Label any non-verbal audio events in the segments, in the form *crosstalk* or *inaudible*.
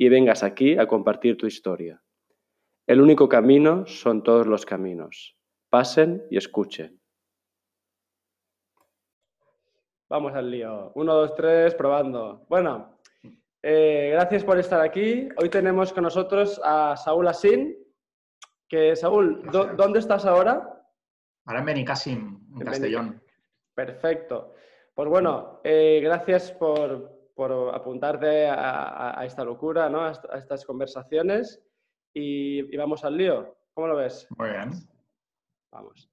y vengas aquí a compartir tu historia. El único camino son todos los caminos. Pasen y escuchen. Vamos al lío. Uno, dos, tres, probando. Bueno, eh, gracias por estar aquí. Hoy tenemos con nosotros a Saúl Asin. Que, Saúl, ¿dónde estás ahora? Ahora en Benicassim, en, Castellón. Perfecto. Pues bueno, eh, gracias por, apuntarte a, esta locura, ¿no? a, estas conversaciones. Y, vamos al lío. ¿Cómo lo ves? Muy bien. Vamos.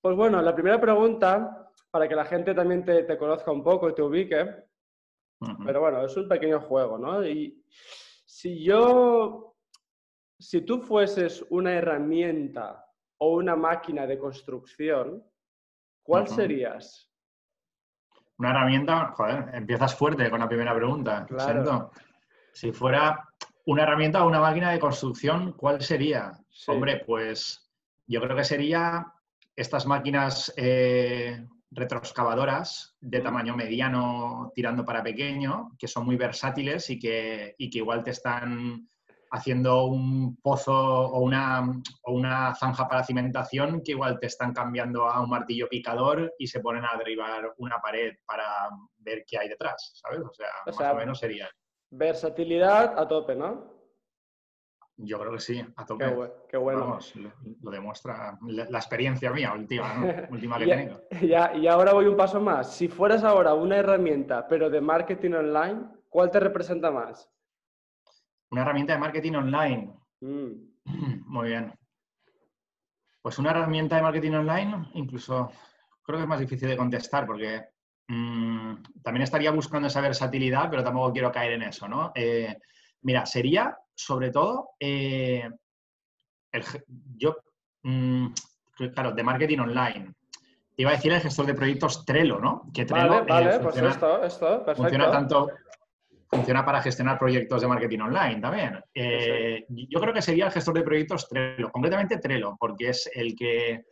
Pues bueno, la primera pregunta, para que la gente también te, te conozca un poco y te ubique, pero bueno, es un pequeño juego, ¿no? Y si yo, si tú fueses una herramienta o una máquina de construcción, ¿cuál serías? Una herramienta, joder, empiezas fuerte con la primera pregunta. Claro. Si fuera una herramienta o una máquina de construcción, ¿cuál sería? Hombre, pues yo creo que sería estas máquinas eh, retroexcavadoras de tamaño mediano tirando para pequeño, que son muy versátiles y que, y que igual te están haciendo un pozo o una, o una zanja para cimentación que igual te están cambiando a un martillo picador y se ponen a derribar una pared para ver qué hay detrás, ¿sabes? O sea, más o menos sería. Versatilidad a tope, ¿no? Yo creo que sí, a tope. Qué, bueno. lo, demuestra la, experiencia mía última, *laughs* última que tengo. y ahora voy un paso más. Si fueras ahora una herramienta, pero de marketing online, ¿cuál te representa más? Una herramienta de marketing online. Mm. *clears throat* Muy bien. Pues una herramienta de marketing online, incluso creo que es más difícil de contestar porque mm, también estaría buscando esa versatilidad, pero tampoco quiero caer en eso, ¿no? Eh, mira, sería sobre todo, eh, yo, mm, claro, de marketing online. Te iba a decir el gestor de proyectos Trello, ¿no? Que Trello vale, vale, pues esto, esto, perfecto. Funciona tanto, funciona para gestionar proyectos de marketing online también. Eh, yo creo que sería el gestor de proyectos Trello, concretamente Trello, porque es el que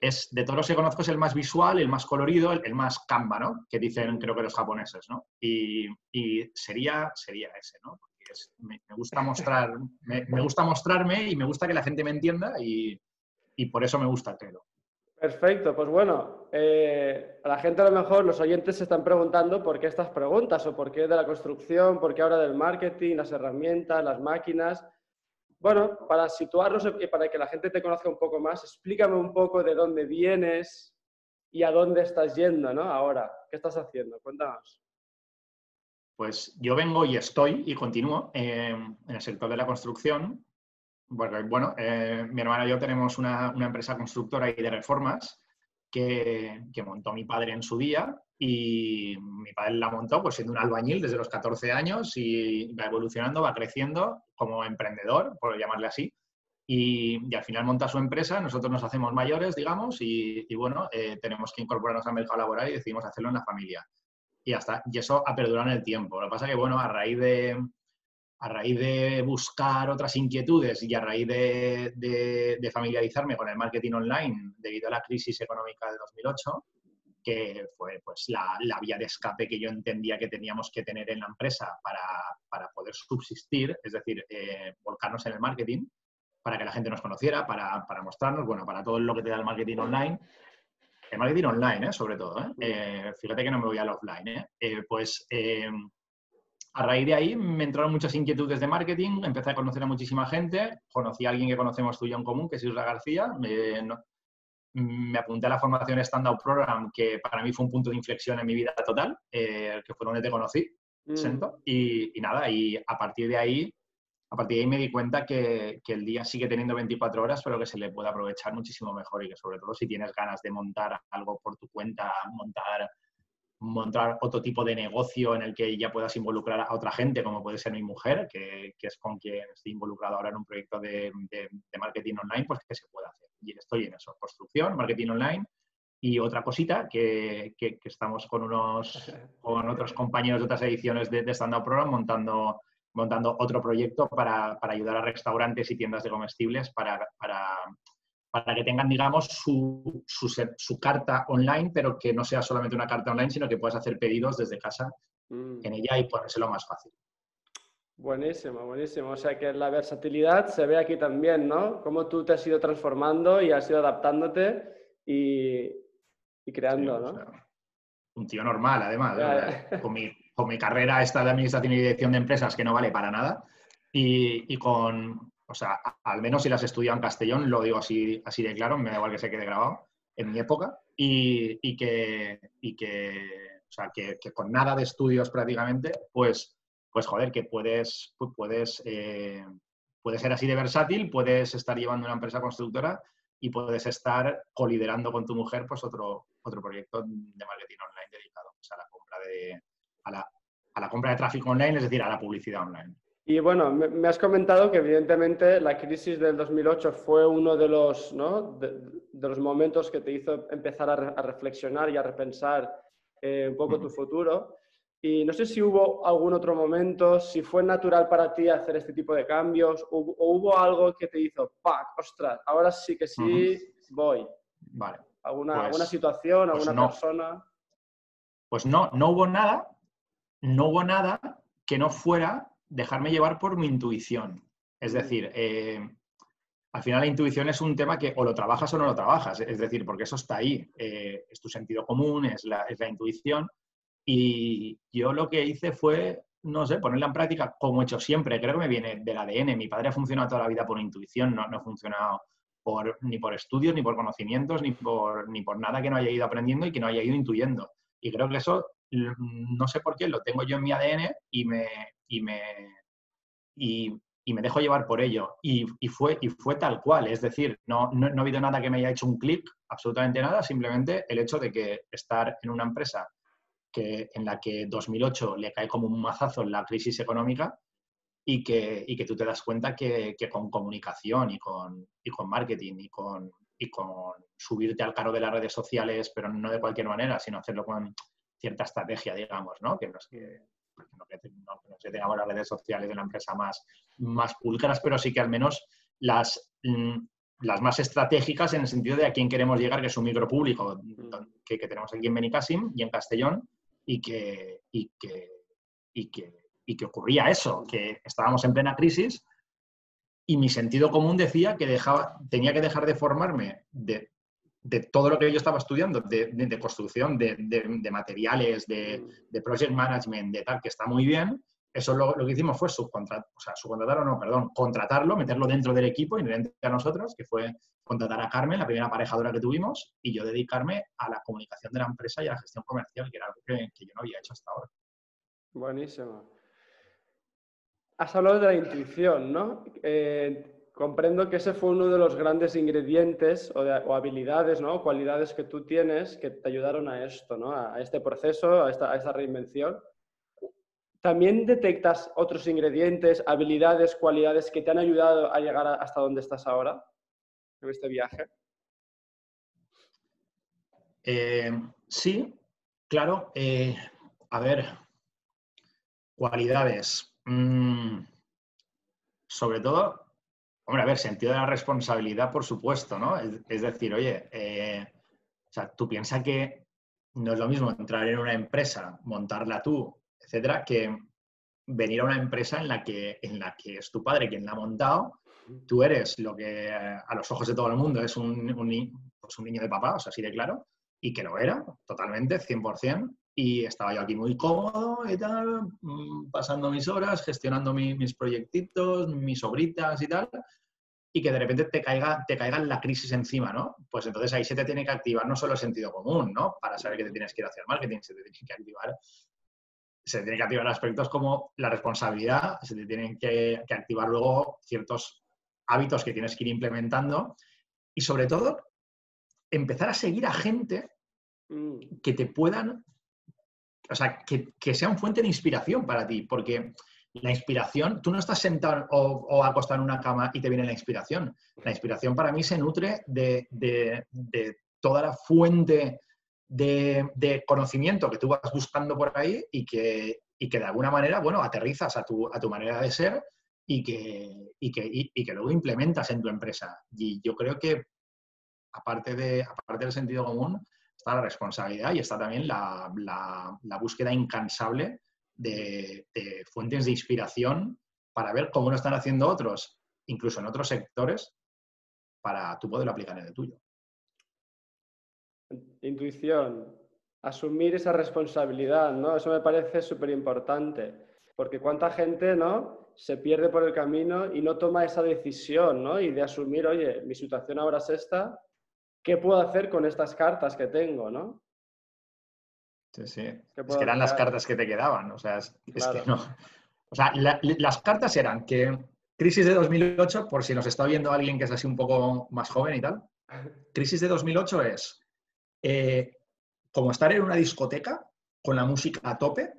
es de todos los que conozco es el más visual, el más colorido, el, más Canva, ¿no? Que dicen creo que los japoneses, ¿no? Y, y sería, sería ese, ¿no? me, gusta mostrar, *laughs* me, gusta mostrarme y me gusta que la gente me entienda y, por eso me gusta el Trello. Perfecto, pues bueno, eh, a la gente a lo mejor los oyentes se están preguntando por qué estas preguntas o por qué de la construcción, por qué ahora del marketing, las herramientas, las máquinas. Bueno, para situarnos y para que la gente te conozca un poco más, explícame un poco de dónde vienes y a dónde estás yendo, ¿no? Ahora, ¿qué estás haciendo? Cuéntanos. Pues yo vengo y estoy y continúo eh, en el sector de la construcción. Bueno, eh, mi hermana y yo tenemos una, empresa constructora y de reformas que, montó mi padre en su día y mi padre la montó pues siendo un albañil desde los 14 años y va evolucionando, va creciendo como emprendedor, por llamarle así. Y, al final monta su empresa, nosotros nos hacemos mayores, digamos, y, bueno, eh, tenemos que incorporarnos al mercado laboral y decidimos hacerlo en la familia y hasta Y eso ha perdurado en el tiempo. Lo que pasa que, bueno, a raíz de, a raíz de buscar otras inquietudes y a raíz de, de, familiarizarme con el marketing online debido a la crisis económica de 2008, que fue pues, la, la, vía de escape que yo entendía que teníamos que tener en la empresa para, para poder subsistir, es decir, eh, volcarnos en el marketing, para que la gente nos conociera, para, para mostrarnos, bueno, para todo lo que te da el marketing online el marketing online, ¿eh? sobre todo. ¿eh? ¿eh? fíjate que no me voy al offline. ¿eh? eh pues a raíz de ahí me entraron muchas inquietudes de marketing, empecé a conocer a muchísima gente, conocí a alguien que conocemos tú y yo en común, que es Isra García. Me, apunté a la formación Stand Out Program, que para mí fue un punto de inflexión en mi vida total, que fue donde te conocí. Mm. Y, y, nada, y a partir de ahí a partir de ahí me di cuenta que, el día sigue teniendo 24 horas, pero que se le puede aprovechar muchísimo mejor y que sobre todo si tienes ganas de montar algo por tu cuenta, montar montar otro tipo de negocio en el que ya puedas involucrar a otra gente, como puede ser mi mujer, que, es con quien estoy involucrado ahora en un proyecto de, marketing online, pues que se puede hacer. Y estoy en eso, construcción, marketing online. Y otra cosita, que, estamos con, unos, con otros compañeros de otras ediciones de, de Stand Up Program montando, montando otro proyecto para, ayudar a restaurantes y tiendas de comestibles para, para para que tengan, digamos, su, su, carta online, pero que no sea solamente una carta online, sino que puedas hacer pedidos desde casa mm. en ella y ponérselo más fácil. Buenísimo, buenísimo. O sea que la versatilidad se ve aquí también, ¿no? Cómo tú te has ido transformando y has ido adaptándote y, y creando, ¿no? un tío normal, además. Con, mi, con, mi, carrera esta de administración y dirección de empresas que no vale para nada y, y con, o sea, al menos si las estudiado en Castellón, lo digo así, así de claro, me da igual que se quede grabado, en mi época, y, que, que, o sea, que, con nada de estudios prácticamente, pues, pues joder, que puedes, puedes, eh, puedes ser así de versátil, puedes estar llevando una empresa constructora y puedes estar coliderando con tu mujer pues otro, otro proyecto de marketing online dedicado pues, a la compra de a la, a la compra de tráfico online, es decir, a la publicidad online. Y bueno, me, has comentado que evidentemente la crisis del 2008 fue uno de los, ¿no? de, los momentos que te hizo empezar a, reflexionar y a repensar eh, un poco tu futuro. Y no sé si hubo algún otro momento, si fue natural para ti hacer este tipo de cambios o, hubo algo que te hizo, ¡pac! ¡Ostras! Ahora sí que sí voy. Vale. ¿Alguna, pues ¿Alguna situación, pues alguna persona? Pues no, no hubo nada, no hubo nada que no fuera dejarme llevar por mi intuición. Es decir, eh, al final la intuición es un tema que o lo trabajas o no lo trabajas, es decir, porque eso está ahí, eh, es tu sentido común, es la, es la, intuición. Y yo lo que hice fue, no sé, ponerla en práctica como he hecho siempre, creo que me viene del ADN. Mi padre ha funcionado toda la vida por intuición, no, no ha funcionado por, ni por estudios, ni por conocimientos, ni por, ni por nada que no haya ido aprendiendo y que no haya ido intuyendo. Y creo que eso, no sé por qué, lo tengo yo en mi ADN y me, y me, y, me dejo llevar por ello. Y, fue, y fue tal cual, es decir, no, no, ha habido nada que me haya hecho un clic, absolutamente nada, simplemente el hecho de que estar en una empresa que, en la que 2008 le cae como un mazazo en la crisis económica y que, y que tú te das cuenta que, con comunicación y con, y con marketing y con, y con subirte al carro de las redes sociales, pero no de cualquier manera, sino hacerlo con cierta estrategia, digamos, ¿no? Que no es que no que, no, se tengamos las redes sociales de la empresa más, más públicas, pero sí que al menos las, mm, las más estratégicas en el sentido de a quién queremos llegar, que es un micropúblico que, que tenemos aquí en Benicassim y en Castellón, y que, y que, y que, y que ocurría eso, que estábamos en plena crisis y mi sentido común decía que dejaba, tenía que dejar de formarme de de todo lo que yo estaba estudiando, de, construcción, de, materiales, mm. de, project management, de tal, que está muy bien, eso lo, lo que hicimos fue subcontratar, o sea, subcontratar o no, perdón, contratarlo, meterlo dentro del equipo inherente a nosotros, que fue contratar a Carmen, la primera aparejadora que tuvimos, y yo dedicarme a la comunicación de la empresa y a la gestión comercial, que era algo que, yo no había hecho hasta ahora. Buenísimo. Has hablado de la intuición, ¿no? Eh, comprendo que ese fue uno de los grandes ingredientes o, habilidades, ¿no? cualidades que tú tienes que te ayudaron a esto, ¿no? a, este proceso, a esta, reinvención. ¿También detectas otros ingredientes, habilidades, cualidades que te han ayudado a llegar hasta donde estás ahora en este viaje? Eh, sí, claro. Eh, a ver, cualidades. Mm, sobre todo, Hombre, a ver, sentido de la responsabilidad, por supuesto, ¿no? Es, decir, oye, eh, o sea, tú piensas que no es lo mismo entrar en una empresa, montarla tú, etcétera, que venir a una empresa en la que, en la que es tu padre quien la ha montado, tú eres lo que eh, a los ojos de todo el mundo es un, pues un, niño de papá, o sea, así de claro, y que lo era, totalmente, 100%, y estaba yo aquí muy cómodo y tal, mm, pasando mis horas, gestionando mis proyectitos, mis obritas y tal, y que de repente te caiga, te caiga la crisis encima, ¿no? Pues entonces ahí se te tiene que activar no solo el sentido común, ¿no? Para saber que te tienes que ir hacia el marketing, se te tiene que activar, se tiene que activar aspectos como la responsabilidad, se te tienen que, activar luego ciertos hábitos que tienes que ir implementando y sobre todo empezar a seguir a gente mm. que te puedan o sea, que, que sean fuente de inspiración para ti, porque la inspiración, tú no estás sentado o, acostado en una cama y te viene la inspiración. La inspiración para mí se nutre de, toda la fuente de, conocimiento que tú vas buscando por ahí y que, que de alguna manera, bueno, aterrizas a tu, a tu manera de ser y que, que, que luego implementas en tu empresa. Y yo creo que, aparte, de, aparte del sentido común, está la responsabilidad y está también la, la búsqueda incansable de, fuentes de inspiración para ver cómo lo están haciendo otros, incluso en otros sectores, para tú poderlo aplicar en el tuyo. Intuición, asumir esa responsabilidad, ¿no? Eso me parece súper importante, porque cuánta gente, ¿no? Se pierde por el camino y no toma esa decisión, ¿no? Y de asumir, oye, mi situación ahora es esta, ¿qué puedo hacer con estas cartas que tengo, ¿no? Sí, sí. Es que eran las cartas que te quedaban. O sea, es, que no. O sea, las cartas eran que crisis de 2008, por si nos está viendo alguien que es así un poco más joven y tal, *laughs* crisis de 2008 es eh, como estar en una discoteca con la música a tope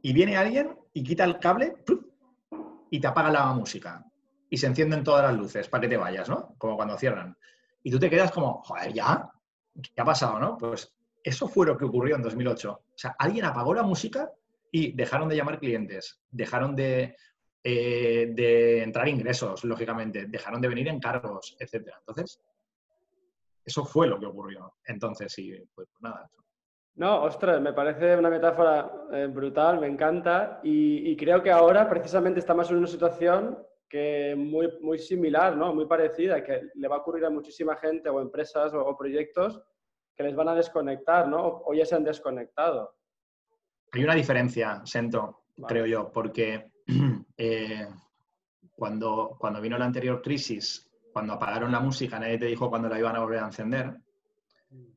y viene alguien y quita el cable y te apaga la música y se encienden todas las luces para que te vayas, ¿no? Como cuando cierran. Y tú te quedas como, joder, ya, ¿qué ha pasado, no? Pues eso fue lo que ocurrió en 2008. O sea, alguien apagó la música y dejaron de llamar clientes, dejaron de, eh, entrar ingresos, lógicamente, dejaron de venir encargos, etc. Entonces, eso fue lo que ocurrió. Entonces, sí, pues, pues nada. No, ostras, me parece una metáfora eh, brutal, me encanta y, creo que ahora precisamente estamos en una situación que muy, muy similar, ¿no? muy parecida, que le va a ocurrir a muchísima gente o empresas o proyectos que les van a desconectar, ¿no? O ya se han desconectado. Hay una diferencia, Sento, creo yo, porque *clears throat* eh, cuando, cuando vino la anterior crisis, cuando apagaron la música, nadie te dijo cuándo la iban a volver a encender.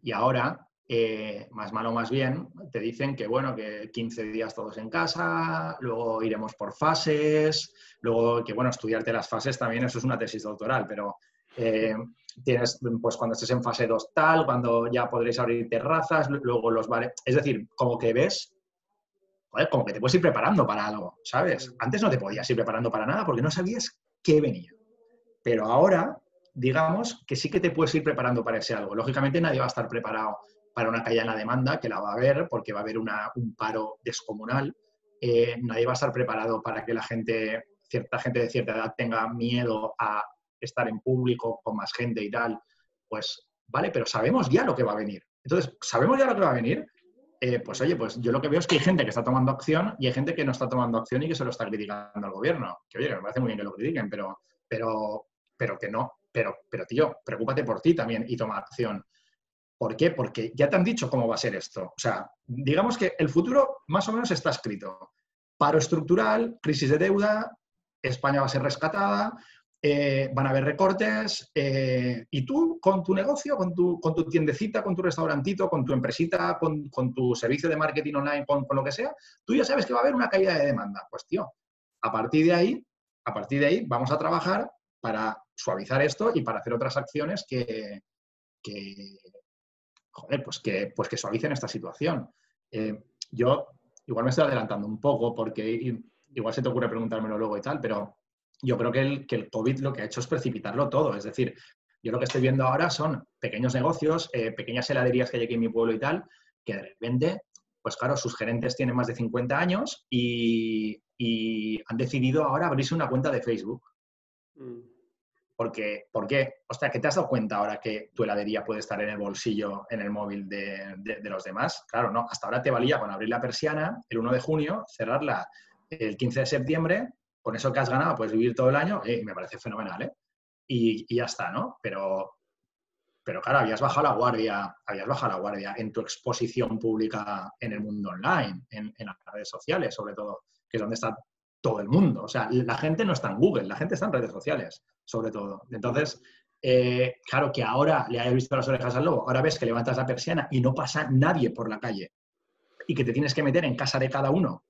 Y ahora, eh, más malo más bien, te dicen que, bueno, que 15 días todos en casa, luego iremos por fases, luego que, bueno, estudiarte las fases también, eso es una tesis doctoral, pero eh, tienes, pues cuando estés en fase 2 tal, cuando ya podréis abrir terrazas, luego los bares. Es decir, como que ves, joder, como que te puedes ir preparando para algo, ¿sabes? Antes no te podías ir preparando para nada porque no sabías qué venía. Pero ahora, digamos que sí que te puedes ir preparando para ese algo. Lógicamente nadie va a estar preparado para una caída en la demanda, que la va a haber porque va a haber un paro descomunal. Eh, nadie va a estar preparado para que la gente, cierta gente de cierta edad tenga miedo a estar en público con más gente y tal, pues vale, pero sabemos ya lo que va a venir. Entonces, sabemos ya lo que va a venir. Eh, pues oye, pues yo lo que veo es que hay gente que está tomando acción y hay gente que no está tomando acción y que se lo está criticando al gobierno. Que oye, me parece muy bien que lo critiquen, pero, pero, pero que no. Pero, pero tío, preocúpate por ti también y toma acción. ¿Por qué? Porque ya te han dicho cómo va a ser esto. O sea, digamos que el futuro más o menos está escrito. Paro estructural, crisis de deuda, España va a ser rescatada, eh, van a haber recortes eh, y tú con tu negocio, con tu, con tu tiendecita, con tu restaurantito, con tu empresita, con, tu servicio de marketing online, con, lo que sea, tú ya sabes que va a haber una caída de demanda. Pues tío, a partir de ahí, a partir de ahí vamos a trabajar para suavizar esto y para hacer otras acciones que, joder, pues que, pues que suavicen esta situación. Eh, yo igual me estoy adelantando un poco porque igual se te ocurre preguntármelo luego y tal, pero yo creo que el, que el COVID lo que ha hecho es precipitarlo todo. Es decir, yo lo que estoy viendo ahora son pequeños negocios, eh, pequeñas heladerías que hay aquí en mi pueblo y tal, que de repente, pues claro, sus gerentes tienen más de 50 años y, han decidido ahora abrirse una cuenta de Facebook. Mm. Porque, ¿Por qué? O sea, ¿qué te has dado cuenta ahora que tu heladería puede estar en el bolsillo, en el móvil de, de los demás? Claro, no. Hasta ahora te valía con abrir la persiana el 1 de junio, cerrarla el 15 de septiembre con eso que has ganado puedes vivir todo el año, y me parece fenomenal, ¿eh? Y, ya está, ¿no? Pero, pero claro, habías bajado la guardia, habías bajado la guardia en tu exposición pública en el mundo online, en, las redes sociales, sobre todo, que es donde está todo el mundo. O sea, la gente no está en Google, la gente está en redes sociales, sobre todo. Entonces, eh, claro que ahora le hayas visto las orejas al lobo, ahora ves que levantas la persiana y no pasa nadie por la calle y que te tienes que meter en casa de cada uno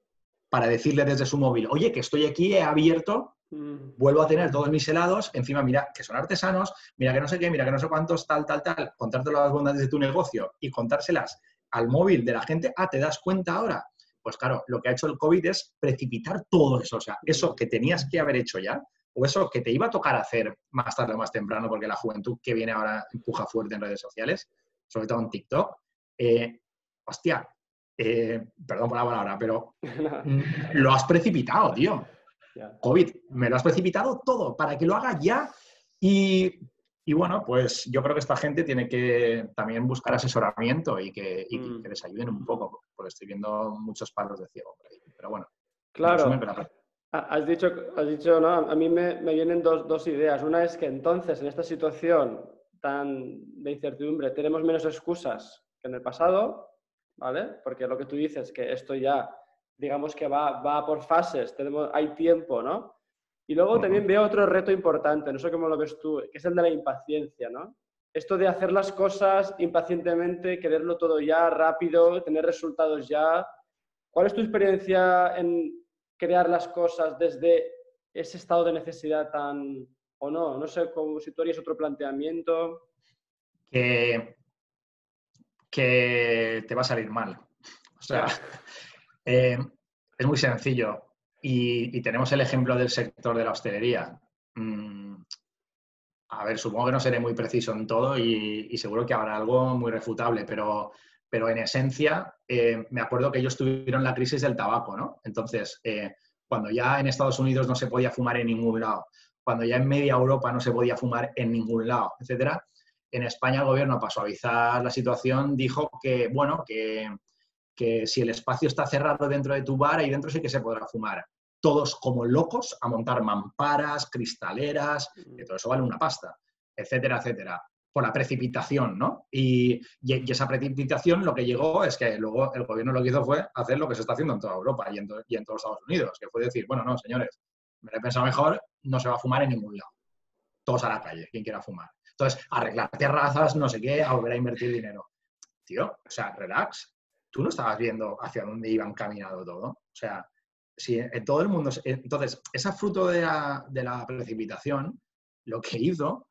para decirle desde su móvil, oye, que estoy aquí, he abierto, mm. vuelvo a tener todos mis helados, encima mira que son artesanos, mira que no sé qué, mira que no sé cuántos, tal, tal, tal, contarte las bondades de tu negocio y contárselas al móvil de la gente, ah, ¿te das cuenta ahora? Pues claro, lo que ha hecho el COVID es precipitar todo eso. O sea, eso que tenías que haber hecho ya, o eso que te iba a tocar hacer más tarde o más temprano, porque la juventud que viene ahora empuja fuerte en redes sociales, sobre todo en TikTok, eh, hostia, eh, perdón por la palabra, pero *laughs* lo has precipitado, tío. COVID, me lo has precipitado todo para que lo haga ya. Y, bueno, pues yo creo que esta gente tiene que también buscar asesoramiento y que, mm. les ayuden un poco, porque estoy viendo muchos palos de ciego por ahí. Pero bueno. Claro. Has dicho, has dicho, ¿no? A mí me, vienen dos, dos, ideas. Una es que entonces, en esta situación tan de incertidumbre, tenemos menos excusas que en el pasado, ¿vale? Porque lo que tú dices, que esto ya, digamos que va, va por fases, tenemos, hay tiempo, ¿no? Y luego también veo otro reto importante, no sé cómo lo ves tú, que es el de la impaciencia, ¿no? Esto de hacer las cosas impacientemente, quererlo todo ya, rápido, tener resultados ya. ¿Cuál es tu experiencia en crear las cosas desde ese estado de necesidad tan, o no, no sé cómo, si tú harías otro planteamiento. Que, que te va a salir mal. O sea, *laughs* eh, es muy sencillo. Y, tenemos el ejemplo del sector de la hostelería. Mm, a ver, supongo que no seré muy preciso en todo y, seguro que habrá algo muy refutable, pero, pero en esencia, eh, me acuerdo que ellos tuvieron la crisis del tabaco, ¿no? Entonces, eh, cuando ya en Estados Unidos no se podía fumar en ningún lado, cuando ya en media Europa no se podía fumar en ningún lado, etcétera, en España el gobierno, para suavizar la situación, dijo que, bueno, que, que si el espacio está cerrado dentro de tu bar, ahí dentro sí que se podrá fumar. Todos como locos a montar mamparas, cristaleras, que todo eso vale una pasta, etcétera, etcétera por la precipitación, ¿no? Y, esa precipitación lo que llegó es que luego el gobierno lo que hizo fue hacer lo que se está haciendo en toda Europa y en, todos los Estados Unidos, que fue decir, bueno, no, señores, me lo he pensado mejor, no se va a fumar en ningún lado. Todos a la calle, quien quiera fumar. Entonces, arreglar terrazas, no sé qué, a volver a invertir dinero. Tío, o sea, relax. Tú no estabas viendo hacia dónde iban caminando todo. O sea, si en todo el mundo... Entonces, ese fruto de la, de la precipitación, lo que hizo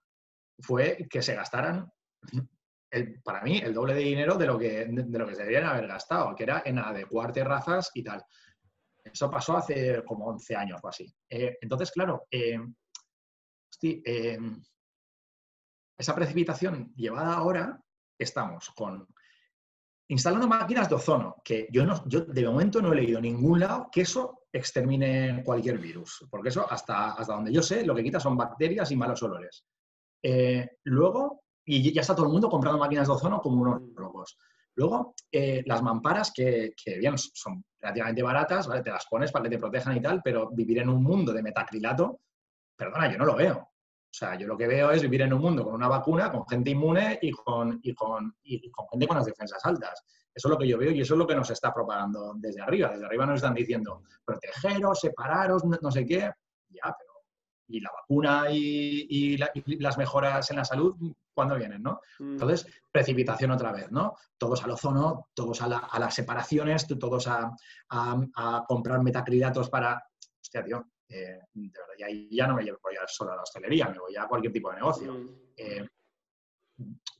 fue que se gastaran, para mí, el doble de dinero de lo, que, de lo que se deberían haber gastado, que era en adecuar terrazas y tal. Eso pasó hace como 11 años o así. Eh, entonces, claro, eh, eh, esa precipitación llevada ahora, estamos con instalando máquinas de ozono, que yo, no, yo de momento no he leído en ningún lado que eso extermine cualquier virus, porque eso hasta, hasta donde yo sé lo que quita son bacterias y malos olores. Eh, luego, y ya está todo el mundo comprando máquinas de ozono como unos locos. Luego, eh, las mamparas, que, bien, son relativamente baratas, ¿vale? Te las pones para que te protejan y tal, pero vivir en un mundo de metacrilato, perdona, yo no lo veo. O sea, yo lo que veo es vivir en un mundo con una vacuna, con gente inmune y con, y con, y con gente con las defensas altas. Eso es lo que yo veo y eso es lo que nos está propagando desde arriba. Desde arriba nos están diciendo, protegeros, separaros, no sé qué. Ya, pero y la vacuna y, las mejoras en la salud, ¿cuándo vienen? ¿no? Mm. Entonces, precipitación otra vez, ¿no? Todos al ozono, todos a, las separaciones, todos a, comprar metacrilatos para... Hostia, tío, eh, de verdad, ya, ya no me voy a solo a la hostelería, me voy a cualquier tipo de negocio. Mm. Eh,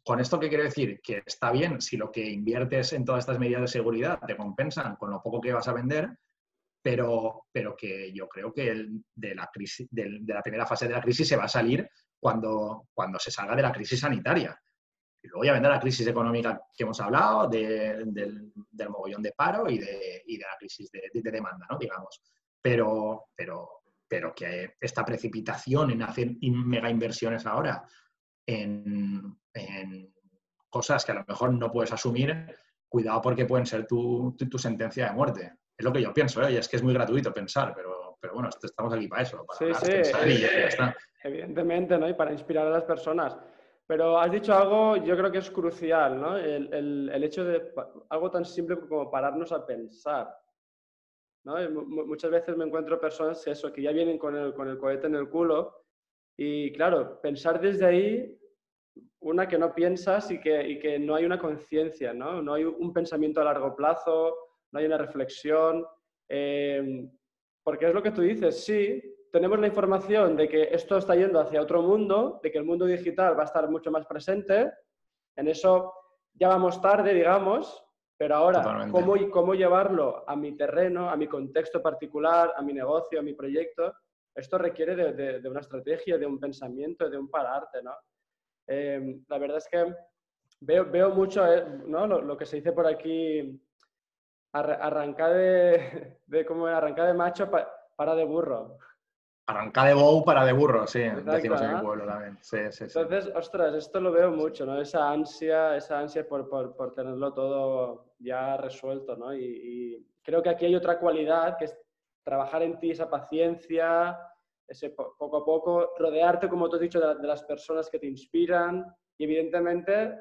¿Con esto qué quiere decir? Que está bien si lo que inviertes en todas estas medidas de seguridad te compensan con lo poco que vas a vender, pero, pero que yo creo que de, la crisis, de, la primera fase de la crisis se va a salir cuando, cuando se salga de la crisis sanitaria. Y luego ya vendrá la crisis económica que hemos hablado, del, del, mogollón de paro y de, y de la crisis de, demanda, ¿no? digamos. Pero, pero, pero que esta precipitación en hacer mega inversiones ahora en, en, cosas que a lo mejor no puedes asumir, cuidado porque pueden ser tu, tu sentencia de muerte. Es lo que yo pienso, ¿eh? y es que es muy gratuito pensar, pero, pero bueno, estamos aquí para eso, para pensar y ya, está. Evidentemente, ¿no? Y para inspirar a las personas. Pero has dicho algo, yo creo que es crucial, ¿no? El, el, el hecho de algo tan simple como pararnos a pensar. ¿No? Muchas veces me encuentro personas eso, que ya vienen con el, con el cohete en el culo y claro, pensar desde ahí, una que no piensas y que, y que no hay una conciencia, ¿no? No hay un pensamiento a largo plazo, no hay una reflexión. Eh, porque es lo que tú dices, sí, tenemos la información de que esto está yendo hacia otro mundo, de que el mundo digital va a estar mucho más presente. En eso ya vamos tarde, digamos, Pero ahora, ¿cómo, ¿cómo llevarlo a mi terreno, a mi contexto particular, a mi negocio, a mi proyecto? Esto requiere de, de, una estrategia, de un pensamiento, de un pararte, ¿no? Em, la verdad es que veo, veo mucho eh, ¿no? lo, lo, que se dice por aquí, arrancar de, *laughs* de, como arrancar de macho para de burro. Arranca de bow para de burro, sí, decimos en el pueblo también. Sí, sí, Entonces, ostras, esto lo veo mucho, ¿no? Esa ansia, esa ansia por, por, por tenerlo todo ya resuelto, ¿no? Y, y, creo que aquí hay otra cualidad que es trabajar en ti esa paciencia, ese poco a poco, rodearte, como tú has dicho, de, de las personas que te inspiran y evidentemente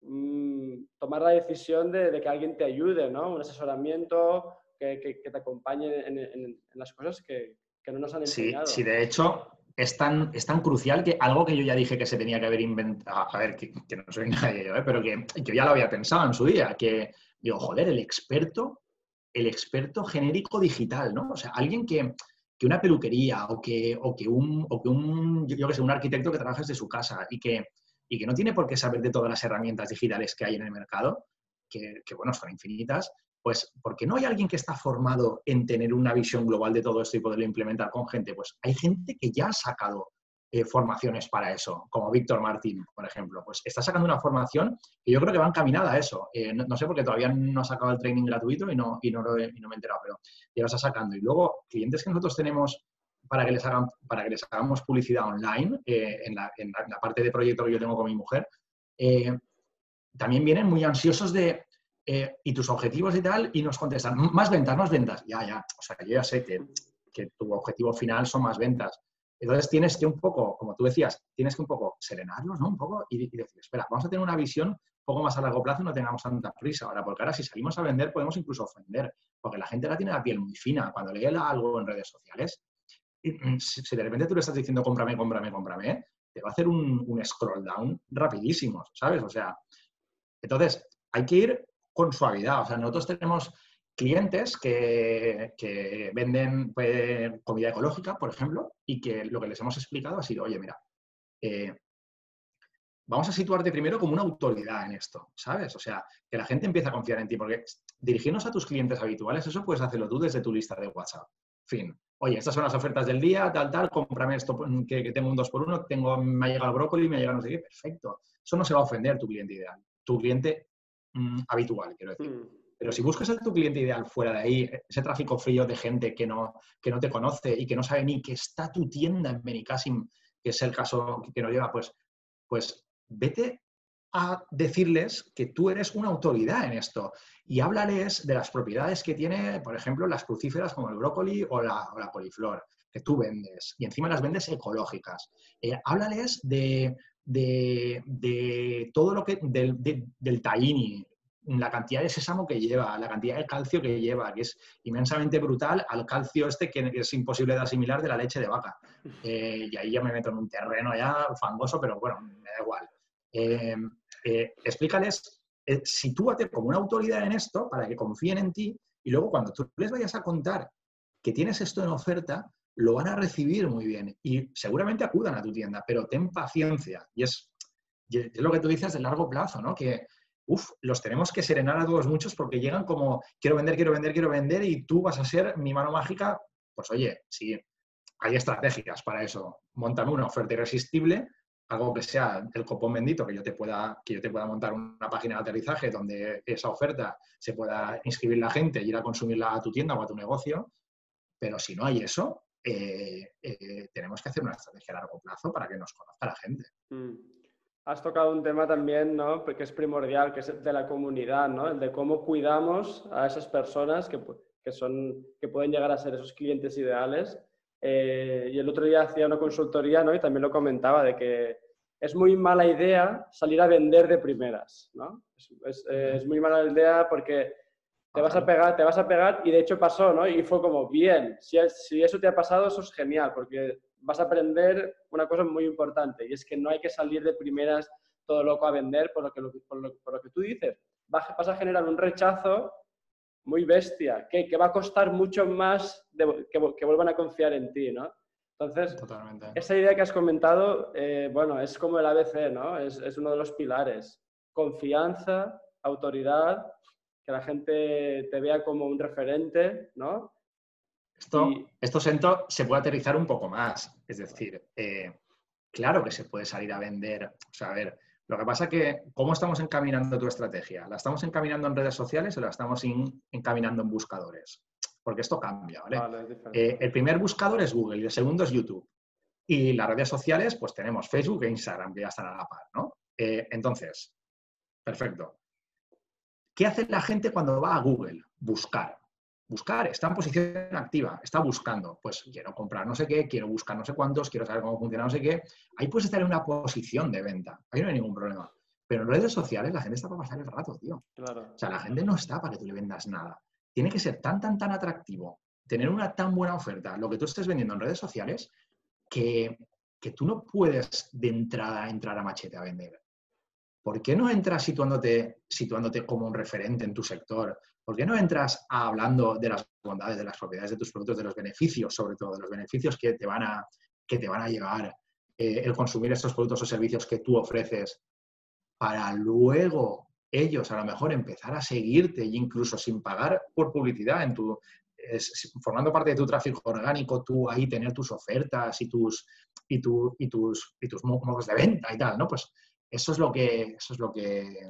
mmm, tomar la decisión de, de, que alguien te ayude, ¿no? Un asesoramiento que, que, que te acompañe en, en, en las cosas que, que no nos han enseñado. Sí, sí de hecho, es tan, es tan crucial que algo que yo ya dije que se tenía que haber inventado, a ver, que, que no soy nadie yo, ¿eh? pero que yo ya lo había pensado en su día, que digo, joder, el experto, el experto genérico digital, ¿no? O sea, alguien que, que una peluquería o que, o que un, o que un yo que sé, un arquitecto que trabaja desde su casa y que, y que no tiene por qué saber de todas las herramientas digitales que hay en el mercado, que, que bueno, son infinitas, pues porque no hay alguien que está formado en tener una visión global de todo esto y poderlo implementar con gente. Pues hay gente que ya ha sacado eh, formaciones para eso, como Víctor Martín, por ejemplo. Pues está sacando una formación que yo creo que va encaminada a eso. Eh, no, no, sé porque todavía no ha sacado el training gratuito y no, y no, me he enterado, pero ya lo está sacando. Y luego, clientes que nosotros tenemos para que les, hagan, para que les hagamos publicidad online, eh, en, la, en, la, en, la, parte de proyecto que yo tengo con mi mujer, también vienen muy ansiosos de, eh, y tus objetivos y tal, y nos contestan, más ventas, más ventas. Ya, ya, o sea, yo ya sé que, que tu objetivo final son más ventas. Entonces tienes que un poco, como tú decías, tienes que un poco serenarlos, ¿no? Un poco y, decir, espera, vamos a tener una visión un poco más a largo plazo y no tengamos tanta prisa ahora, porque ahora si salimos a vender podemos incluso ofender, porque la gente la tiene la piel muy fina. Cuando lee algo en redes sociales, mm, si, de repente tú le estás diciendo cómprame, cómprame, cómprame, te va a hacer un, un scroll down rapidísimo, ¿sabes? O sea, entonces hay que ir con suavidad. O sea, nosotros tenemos clientes que, que venden pues, comida ecológica, por ejemplo, y que lo que les hemos explicado ha sido, oye, mira, eh, vamos a situarte primero como una autoridad en esto, ¿sabes? O sea, que la gente empiece a confiar en ti, porque dirigirnos a tus clientes habituales, eso puedes hacerlo tú desde tu lista de WhatsApp. Fin. Oye, estas son las ofertas del día, tal, tal, cómprame esto, que, que tengo un 2x1, tengo, me ha llegado el brócoli, me ha llegado no sé qué, perfecto. Eso no se va a ofender tu cliente ideal. Tu cliente mm, habitual, quiero decir. Mm. Pero si buscas a tu cliente ideal fuera de ahí, ese tráfico frío de gente que no, que no te conoce y que no sabe ni que está tu tienda en Benicassim, que es el caso que nos lleva, pues, pues vete a decirles que tú eres una autoridad en esto y háblales de las propiedades que tiene, por ejemplo, las crucíferas como el brócoli o la, o la coliflor, que tú vendes y encima las vendes ecológicas. Eh, háblales de, de, de, todo lo que, del, de, del tahini, la cantidad de sésamo que lleva, la cantidad de calcio que lleva, que es inmensamente brutal al calcio este que es imposible de asimilar de la leche de vaca. *laughs* Eh, y ahí ya me meto en un terreno ya fangoso, pero bueno, me da igual. Eh, eh, explícales, sitúate como una autoridad en esto para que confíen en ti y luego cuando tú les vayas a contar que tienes esto en oferta, lo van a recibir muy bien y seguramente acudan a tu tienda, pero ten paciencia. Y es, lo que tú dices de largo plazo, ¿no? Que, uff, los tenemos que serenar a todos muchos porque llegan como, quiero vender, quiero vender, quiero vender y tú vas a ser mi mano mágica. Pues oye, sí, hay estrategias para eso. Montame una oferta irresistible, algo que sea el copón bendito, que yo te pueda, que yo te pueda montar una página de aterrizaje donde esa oferta se pueda inscribir la gente y ir a consumirla a tu tienda o a tu negocio. Pero si no hay eso, eh, eh, tenemos que hacer una estrategia a largo plazo para que nos conozca la gente. Mm. Has tocado un tema también, ¿no? Que es primordial, que es de la comunidad, ¿no? El de cómo cuidamos a esas personas que, que, son, que pueden llegar a ser esos clientes ideales eh, y el otro día hacía una consultoría ¿no? y también lo comentaba de que es muy mala idea salir a vender de primeras. ¿no? Es, es, es, muy mala idea porque te vas a pegar, te vas a pegar y de hecho pasó, ¿no? Y fue como, bien, si, si eso te ha pasado, eso es genial porque vas a aprender una cosa muy importante y es que no hay que salir de primeras todo loco a vender por lo que, por lo, por lo que tú dices. Vas, vas a generar un rechazo muy bestia, que, que va a costar mucho más de, que, que, vuelvan a confiar en ti, ¿no? Entonces, Totalmente. esa idea que has comentado, eh, bueno, es como el ABC, ¿no? Es, es, uno de los pilares. Confianza, autoridad, que la gente te vea como un referente, ¿no? Esto, esto se puede aterrizar un poco más. Es decir, eh, claro que se puede salir a vender. O sea, a ver, lo que pasa es que, ¿cómo estamos encaminando tu estrategia? ¿La estamos encaminando en redes sociales o la estamos encaminando en buscadores? Porque esto cambia, ¿vale? Eh, el primer buscador es Google y el segundo es YouTube. Y las redes sociales, pues tenemos Facebook e Instagram, que ya están a la par, ¿no? Eh, entonces, perfecto. ¿Qué hace la gente cuando va a Google? Buscar buscar, está en posición activa, está buscando, pues quiero comprar no sé qué, quiero buscar no sé cuántos, quiero saber cómo funciona no sé qué, ahí puedes estar en una posición de venta, ahí no hay ningún problema. Pero en redes sociales la gente está para pasar el rato, tío. O sea, la gente no está para que tú le vendas nada. Tiene que ser tan, tan, tan atractivo, tener una tan buena oferta, lo que tú estés vendiendo en redes sociales, que, que tú no puedes de entrada entrar a machete a vender. ¿Por qué no entras situándote, situándote como un referente en tu sector? ¿Por qué no entras hablando de las bondades, de las propiedades de tus productos, de los beneficios, sobre todo, de los beneficios que te van a, que te van a llegar eh, el consumir estos productos o servicios que tú ofreces para luego ellos a lo mejor empezar a seguirte e incluso sin pagar por publicidad en tu, formando parte de tu tráfico orgánico, tú ahí tener tus ofertas y tus, y, y tus, y tus modos de venta y tal, ¿no? Pues eso es lo que, eso es lo que,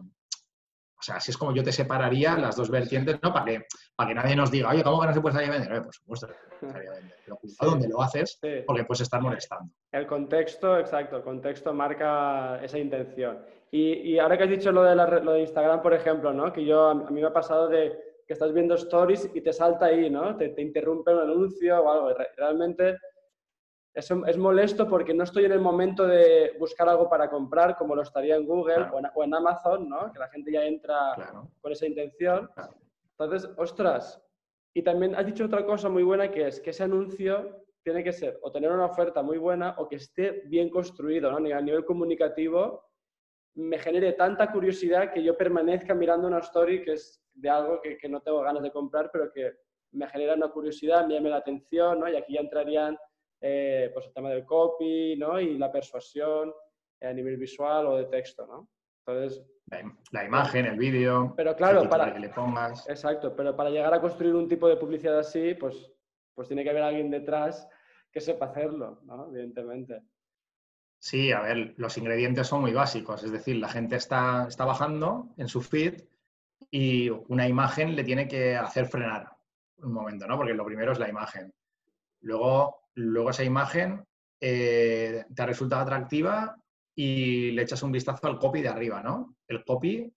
o sea, así es como yo te separaría las dos vertientes, ¿no? Para que, para que nadie nos diga, oye, ¿cómo que no se puede salir a vender? Eh, por supuesto, a vender. Pero cuidado donde lo haces, porque puedes estar molestando. El contexto, exacto, el contexto marca esa intención. Y, ahora que has dicho lo de, lo de Instagram, por ejemplo, ¿no? Que yo, a mí me ha pasado de que estás viendo stories y te salta ahí, ¿no? Te, te interrumpe un anuncio o algo. Realmente eso es molesto porque no estoy en el momento de buscar algo para comprar como lo estaría en Google o, en, Amazon, ¿no? Que la gente ya entra con esa intención. Entonces, ostras. Y también has dicho otra cosa muy buena que es que ese anuncio tiene que ser o tener una oferta muy buena o que esté bien construido, ¿no? A nivel comunicativo me genere tanta curiosidad que yo permanezca mirando una story que es de algo que, que no tengo ganas de comprar, pero que me genera una curiosidad, me llame la atención, ¿no? Y aquí ya entrarían eh, pues el tema del copy ¿no? y la persuasión a nivel visual o de texto. ¿no? Entonces, la, imagen, el vídeo, pero claro, para que le pongas. Exacto, pero para llegar a construir un tipo de publicidad así, pues, pues tiene que haber alguien detrás que sepa hacerlo, ¿no? evidentemente. Sí, a ver, los ingredientes son muy básicos, es decir, la gente está, está bajando en su feed y una imagen le tiene que hacer frenar un momento, ¿no? Porque lo primero es la imagen. Luego luego esa imagen eh, te ha resultado atractiva y le echas un vistazo al copy de arriba, ¿no? El copy,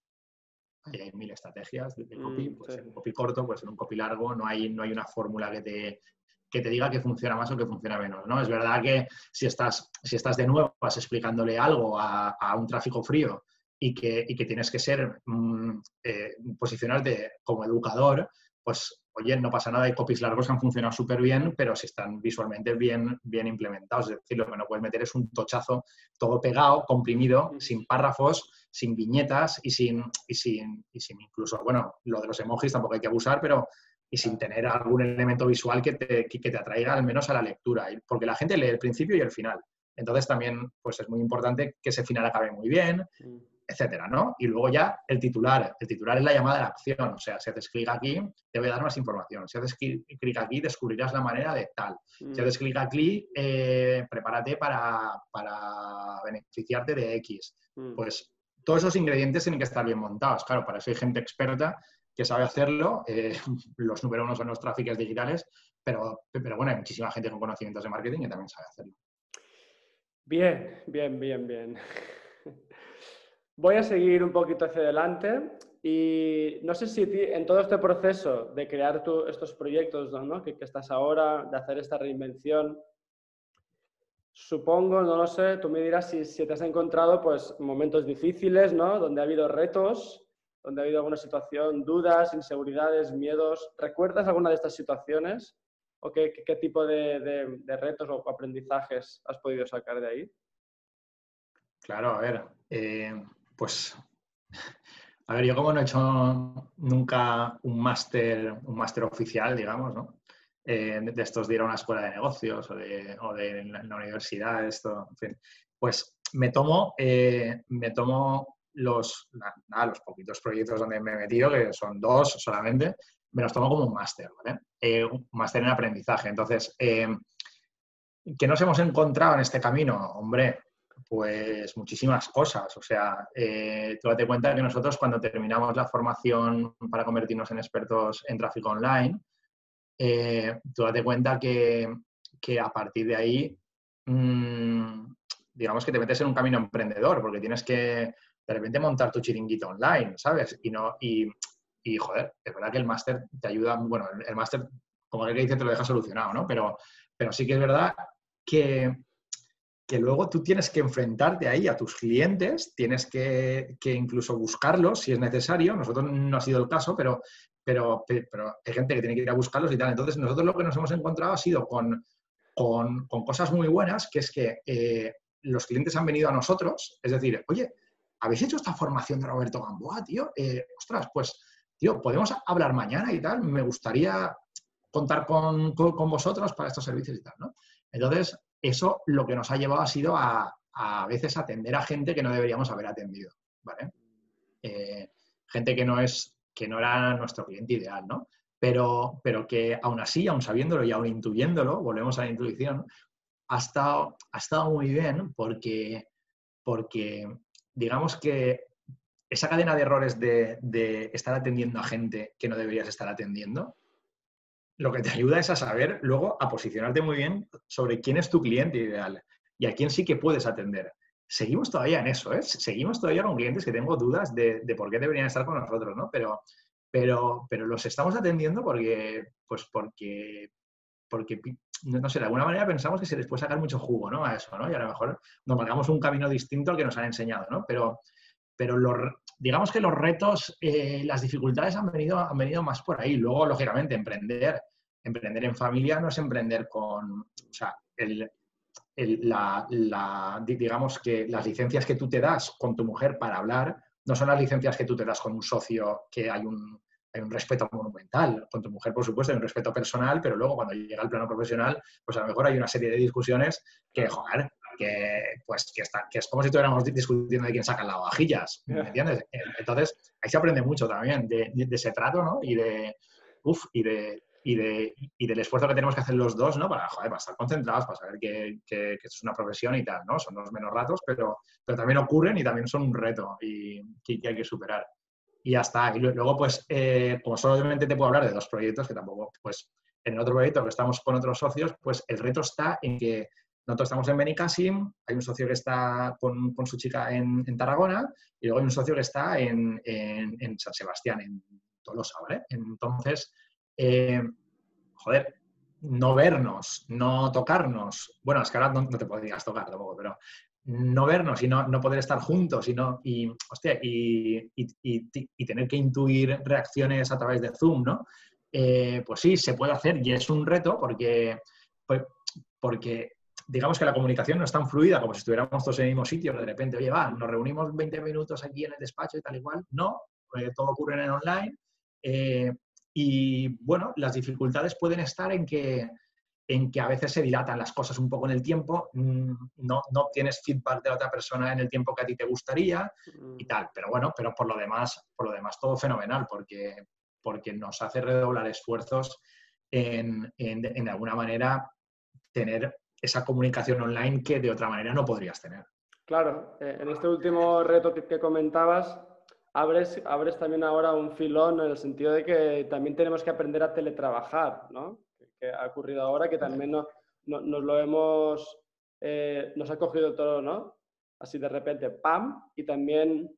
hay mil estrategias de copy, mm, puede ser un copy corto, puede ser un copy largo, no hay, no hay una fórmula que te, que te diga que funciona más o que funciona menos, ¿no? Es verdad que si estás, si estás de nuevo vas explicándole algo a, un tráfico frío y que, y que tienes que ser, mm, eh, posicionarte como educador, pues oye, no pasa nada, hay copies largos que han funcionado súper bien, pero si están visualmente bien, bien implementados. Es decir, lo que no puedes meter es un tochazo todo pegado, comprimido, sin párrafos, sin viñetas y sin, y sin, y sin incluso, bueno, lo de los emojis tampoco hay que abusar, pero y sin tener algún elemento visual que te, que te atraiga al menos a la lectura, porque la gente lee el principio y el final. Entonces también pues es muy importante que ese final acabe muy bien, mm etcétera, ¿no? Y luego ya el titular. El titular es la llamada de la acción. O sea, si haces clic aquí, te voy a dar más información. Si haces clic aquí, descubrirás la manera de tal. Si mm. haces clic aquí, eh, prepárate para, beneficiarte de X. Mm. Pues todos esos ingredientes tienen que estar bien montados. Claro, para eso hay gente experta que sabe hacerlo. Eh, *laughs* los número uno son los tráficos digitales, pero, pero bueno, hay muchísima gente con conocimientos de marketing que también sabe hacerlo. Bien, bien, bien, bien. *laughs* Voy a seguir un poquito hacia adelante y no sé si en todo este proceso de crear estos proyectos ¿no? que, estás ahora, de hacer esta reinvención, supongo, no lo sé, tú me dirás si, si, te has encontrado pues, momentos difíciles, ¿no? donde ha habido retos, donde ha habido alguna situación, dudas, inseguridades, miedos. ¿Recuerdas alguna de estas situaciones? ¿O qué, qué, tipo de, de, retos o aprendizajes has podido sacar de ahí? Claro, a ver. Eh pues, a ver, yo como no he hecho nunca un máster, un máster oficial, digamos, ¿no? Eh, de estos de ir a una escuela de negocios o de, la, universidad, esto, en fin, pues me tomo, eh, me tomo los, los poquitos proyectos donde me he metido, que son dos solamente, me los tomo como un máster, ¿vale? Eh, un máster en aprendizaje. Entonces, ¿qué nos hemos encontrado en este camino? Hombre, pues muchísimas cosas. O sea, eh, tú date cuenta que nosotros cuando terminamos la formación para convertirnos en expertos en tráfico online, eh, tú date cuenta que, a partir de ahí, mm, digamos que te metes en un camino emprendedor, porque tienes que de repente montar tu chiringuito online, ¿sabes? Y, no, y, y joder, es verdad que el máster te ayuda, bueno, el, máster, como el que dice, te lo deja solucionado, ¿no? Pero, pero sí que es verdad que, que luego tú tienes que enfrentarte ahí a tus clientes, tienes que, que, incluso buscarlos si es necesario. Nosotros no ha sido el caso, pero, pero, pero hay gente que tiene que ir a buscarlos y tal. Entonces, nosotros lo que nos hemos encontrado ha sido con, con, con cosas muy buenas, que es que eh, los clientes han venido a nosotros, es decir, oye, ¿habéis hecho esta formación de Roberto Gamboa, tío? Eh, ostras, pues, tío, podemos hablar mañana y tal, me gustaría contar con, con, vosotros para estos servicios y tal, ¿no? Entonces, eso lo que nos ha llevado ha sido a, a veces atender a gente que no deberíamos haber atendido, ¿vale? Eh, gente que no es, que no era nuestro cliente ideal, ¿no? Pero, pero que aún así, aún sabiéndolo y aún intuyéndolo, volvemos a la intuición, ha estado, ha estado muy bien porque, porque digamos que esa cadena de errores de, estar atendiendo a gente que no deberías estar atendiendo, lo que te ayuda es a saber luego a posicionarte muy bien sobre quién es tu cliente ideal y a quién sí que puedes atender. Seguimos todavía en eso, ¿eh? Seguimos todavía con clientes que tengo dudas de, por qué deberían estar con nosotros, ¿no? Pero, pero, pero los estamos atendiendo porque, pues porque, porque no sé, de alguna manera pensamos que se les puede sacar mucho jugo ¿no? a eso, ¿no? Y a lo mejor nos marcamos un camino distinto al que nos han enseñado, ¿no? Pero, pero digamos que los retos, eh, las dificultades han venido, han venido más por ahí. Luego, lógicamente, emprender, emprender en familia no es emprender con, o sea, el, la, digamos que las licencias que tú te das con tu mujer para hablar no son las licencias que tú te das con un socio que hay un, hay un respeto monumental. Con tu mujer, por supuesto, hay un respeto personal, pero luego cuando llega al plano profesional, pues a lo mejor hay una serie de discusiones que, joder, que, pues, que, está, que es como si estuviéramos discutiendo de quién saca las vajillas, ¿me entiendes? Entonces, ahí se aprende mucho también de, de, ese trato, ¿no? Y de, uf, y de, y, de, y, del esfuerzo que tenemos que hacer los dos, ¿no? Para, joder, para estar concentrados, para saber que, que, esto es una profesión y tal, ¿no? Son los menos ratos, pero, pero también ocurren y también son un reto y que hay que superar y ya está. Y luego, pues, eh, como solamente te puedo hablar de dos proyectos, que tampoco, pues, en el otro proyecto que estamos con otros socios, pues el reto está en que nosotros estamos en Benicassim, hay un socio que está con, con su chica en, en, Tarragona y luego hay un socio que está en, en, San Sebastián, en Tolosa, ¿vale? Entonces, eh, joder, no vernos, no tocarnos, bueno, es que ahora no, no te podrías tocar tampoco, pero no vernos y no, poder estar juntos y, y, hostia, y, y, tener que intuir reacciones a través de Zoom, ¿no? Eh, pues sí, se puede hacer y es un reto porque, pues, porque digamos que la comunicación no es tan fluida como si estuviéramos todos en el mismo sitio, de repente, oye, va, nos reunimos 20 minutos aquí en el despacho y tal igual. No, eh, todo ocurre en online. Eh, y bueno, las dificultades pueden estar en que en que a veces se dilatan las cosas un poco en el tiempo, mm, no, no obtienes feedback de otra persona en el tiempo que a ti te gustaría y mm. tal. Pero bueno, pero por lo demás, por lo demás todo fenomenal, porque, porque nos hace redoblar esfuerzos en, en, de alguna manera tener esa comunicación online que de otra manera no podrías tener. Claro, eh, en este último reto que, comentabas, abres, abres también ahora un filón en el sentido de que también tenemos que aprender a teletrabajar, ¿no? que ha ocurrido ahora, que también no, no, nos lo hemos, eh, nos ha cogido todo, ¿no? Así de repente, ¡pam! Y también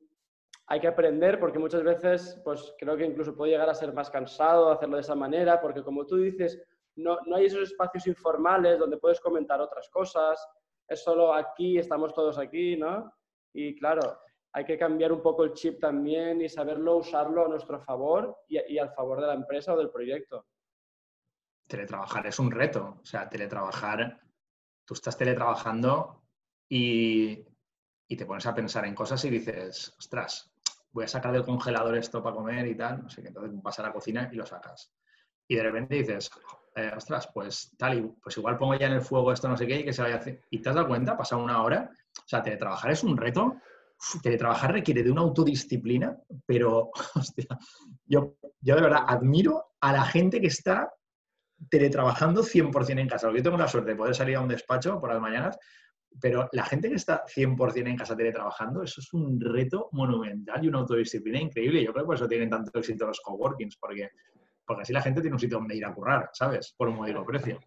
hay que aprender porque muchas veces, pues creo que incluso puede llegar a ser más cansado hacerlo de esa manera, porque como tú dices, no, no hay esos espacios informales donde puedes comentar otras cosas, es solo aquí, estamos todos aquí, ¿no? Y claro, hay que cambiar un poco el chip también y saberlo usarlo a nuestro favor y, y al favor de la empresa o del proyecto teletrabajar es un reto. O sea, teletrabajar, tú estás teletrabajando y, te pones a pensar en cosas y dices, ostras, voy a sacar del congelador esto para comer y tal, no sé qué, entonces vas a la cocina y lo sacas. Y de repente dices, eh, ostras, pues tal, y pues igual pongo ya en el fuego esto no sé qué y que se vaya a hacer. Y te has dado cuenta, pasa una hora, o sea, teletrabajar es un reto teletrabajar requiere de una autodisciplina, pero, *laughs* hostia, yo, yo de verdad admiro a la gente que está teletrabajando 100% en casa. Yo tengo la suerte de poder salir a un despacho por las mañanas, pero la gente que está 100% en casa teletrabajando, eso es un reto monumental y una autodisciplina increíble. Yo creo que por eso tienen tanto éxito los coworkings, porque, porque así la gente tiene un sitio donde ir a currar, ¿sabes? Por un módico precio.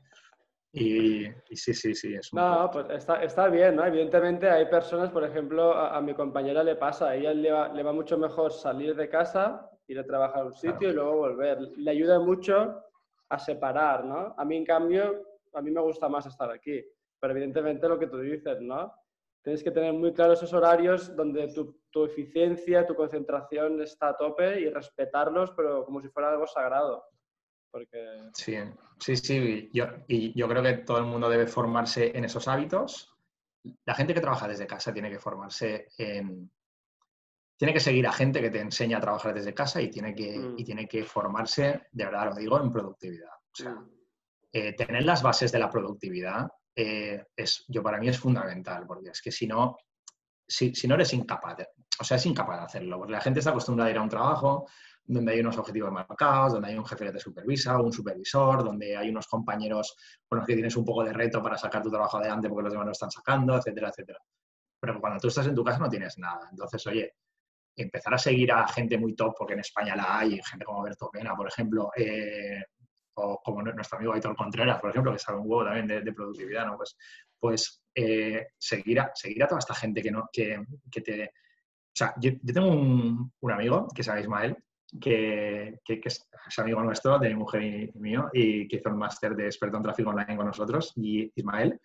Y, sí, sí, sí. Es no, pues está, está, bien, ¿no? Evidentemente hay personas, por ejemplo, a, mi compañera le pasa, a ella le va, le va, mucho mejor salir de casa, ir a trabajar a un sitio y luego volver. Le ayuda mucho a separar, ¿no? A mí, en cambio, a mí me gusta más estar aquí. Pero evidentemente lo que tú dices, ¿no? Tienes que tener muy claros esos horarios donde tu, tu eficiencia, tu concentración está a tope y respetarlos, pero como si fuera algo sagrado. Porque... Sí, sí, sí. Yo, y yo creo que todo el mundo debe formarse en esos hábitos. La gente que trabaja desde casa tiene que formarse en... Tiene que seguir a gente que te enseña a trabajar desde casa y tiene que, y mm. tiene que formarse, de verdad lo digo, en productividad. O sea, mm. eh, tener las bases de la productividad eh, es, yo para mí es fundamental, porque es que si no, si, no eres incapaz, o sea, es incapaz de hacerlo, porque la gente está acostumbrada a ir a un trabajo donde hay unos objetivos marcados, donde hay un jefe que te supervisa, un supervisor, donde hay unos compañeros con los que tienes un poco de reto para sacar tu trabajo adelante porque los demás lo están sacando, etcétera, etcétera. Pero cuando tú estás en tu casa no tienes nada. Entonces, oye, empezar a seguir a gente muy top, porque en España la hay, gente como Berto Pena, por ejemplo, eh, o como nuestro amigo Aitor Contreras, por ejemplo, que sabe un huevo también de, productividad, ¿no? Pues, pues eh, seguir, a, toda esta gente que, no, que, que te... O sea, yo, tengo un, un, amigo, que se llama Ismael, que, que, es, amigo nuestro, de mi mujer y mío, y que hizo un máster de experto en tráfico online con nosotros, y Ismael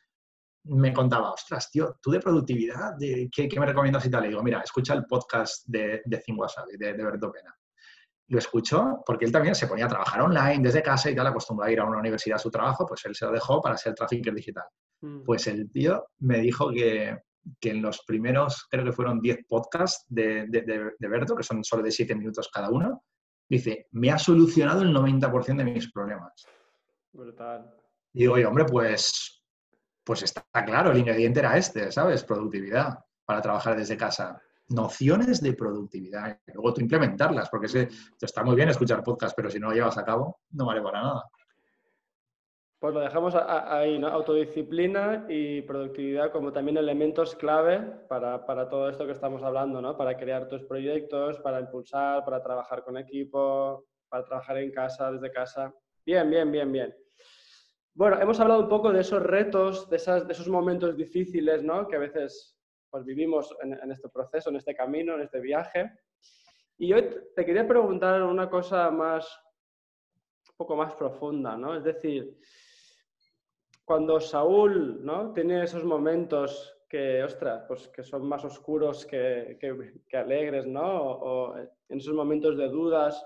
me contaba, ostras, tío, tú de productividad, ¿qué, ¿qué, me recomiendas y tal? Y digo, mira, escucha el podcast de, de Think de, de Berto Pena lo escuchó porque él también se ponía a trabajar online desde casa y tal, acostumbrado a ir a una universidad a su trabajo, pues él se lo dejó para ser trafficker digital. Mm. Pues el tío me dijo que, que, en los primeros, creo que fueron 10 podcasts de, de, de, Berto, que son solo de 7 minutos cada uno, dice, me ha solucionado el 90% de mis problemas. Brutal. Y digo, oye, hombre, pues, pues está claro, el ingrediente era este, ¿sabes? Productividad para trabajar desde casa nociones de productividad luego tú implementarlas, porque es está muy bien escuchar podcast, pero si no lo llevas a cabo, no vale para nada. Pues lo dejamos ahí, ¿no? Autodisciplina y productividad como también elementos clave para, para, todo esto que estamos hablando, ¿no? Para crear tus proyectos, para impulsar, para trabajar con equipo, para trabajar en casa, desde casa. Bien, bien, bien, bien. Bueno, hemos hablado un poco de esos retos, de, esas, de esos momentos difíciles, ¿no? Que a veces pues vivimos en, este proceso, en este camino, en este viaje. Y hoy te quería preguntar una cosa más, un poco más profunda, ¿no? Es decir, cuando Saúl, ¿no? Tiene esos momentos que, ostras, pues que son más oscuros que, que, alegres, ¿no? O, en esos momentos de dudas,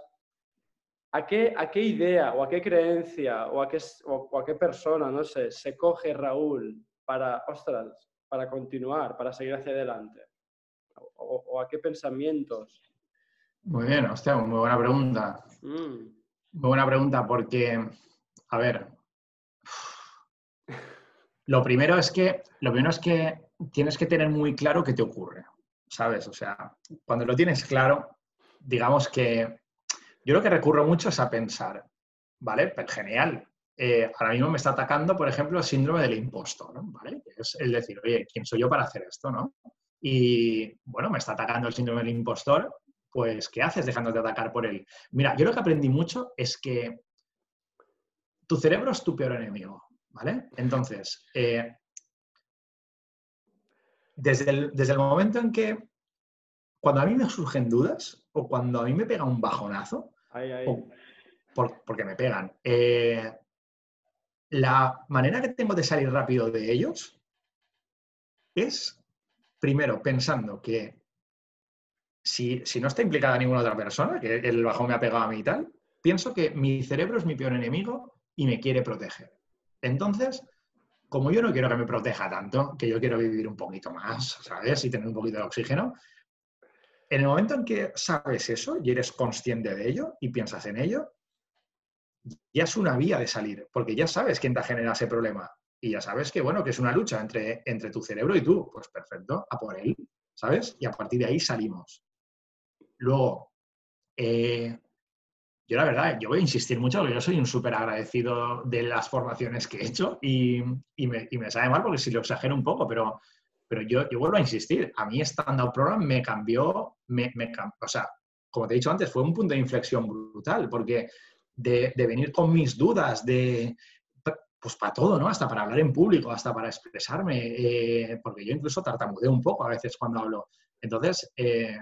¿a qué, ¿a qué idea o a qué creencia o a qué, o a qué persona, no sé, se coge Raúl para, ostras, para continuar, para seguir hacia adelante? ¿O, a qué pensamientos? Muy bien, hostia, muy buena pregunta. Mm. Muy buena pregunta porque, a ver, *laughs* lo primero es que, lo primero es que tienes que tener muy claro qué te ocurre, ¿sabes? O sea, cuando lo tienes claro, digamos que yo lo que recurro mucho es a pensar, ¿vale? Pues genial, eh, ahora mismo me está atacando, por ejemplo, el síndrome del impostor, ¿no? ¿Vale? Es el decir, oye, ¿quién soy yo para hacer esto, no? Y, bueno, me está atacando el síndrome del impostor, pues, ¿qué haces dejándote atacar por él? Mira, yo lo que aprendí mucho es que tu cerebro es tu peor enemigo, ¿vale? Entonces, eh, desde, el, desde el momento en que, cuando a mí me surgen dudas o cuando a mí me pega un bajonazo, porque me pegan, eh, la manera que tengo de salir rápido de ellos es, primero, pensando que si, no está implicada ninguna otra persona, que el bajón me ha pegado a mí y tal, pienso que mi cerebro es mi peor enemigo y me quiere proteger. Entonces, como yo no quiero que me proteja tanto, que yo quiero vivir un poquito más, ¿sabes? Y tener un poquito de oxígeno, en el momento en que sabes eso y eres consciente de ello y piensas en ello, ya es una vía de salir, porque ya sabes quién te genera ese problema. Y ya sabes que, bueno, que es una lucha entre, entre tu cerebro y tú. Pues perfecto, a por él. ¿sabes? Y a partir de ahí salimos. Luego, eh, yo la verdad, yo voy a insistir mucho porque yo soy un súper agradecido de las formaciones que he hecho y, me, y, me, sabe mal porque si lo exagero un poco, pero, pero yo, yo vuelvo a insistir. A mí Stand Up Program me cambió, me, me, o sea, como te he dicho antes, fue un punto de inflexión brutal porque de, venir con mis dudas, de, pues para todo, ¿no? Hasta para hablar en público, hasta para expresarme, eh, porque yo incluso tartamudeo un poco a veces cuando hablo. Entonces, eh,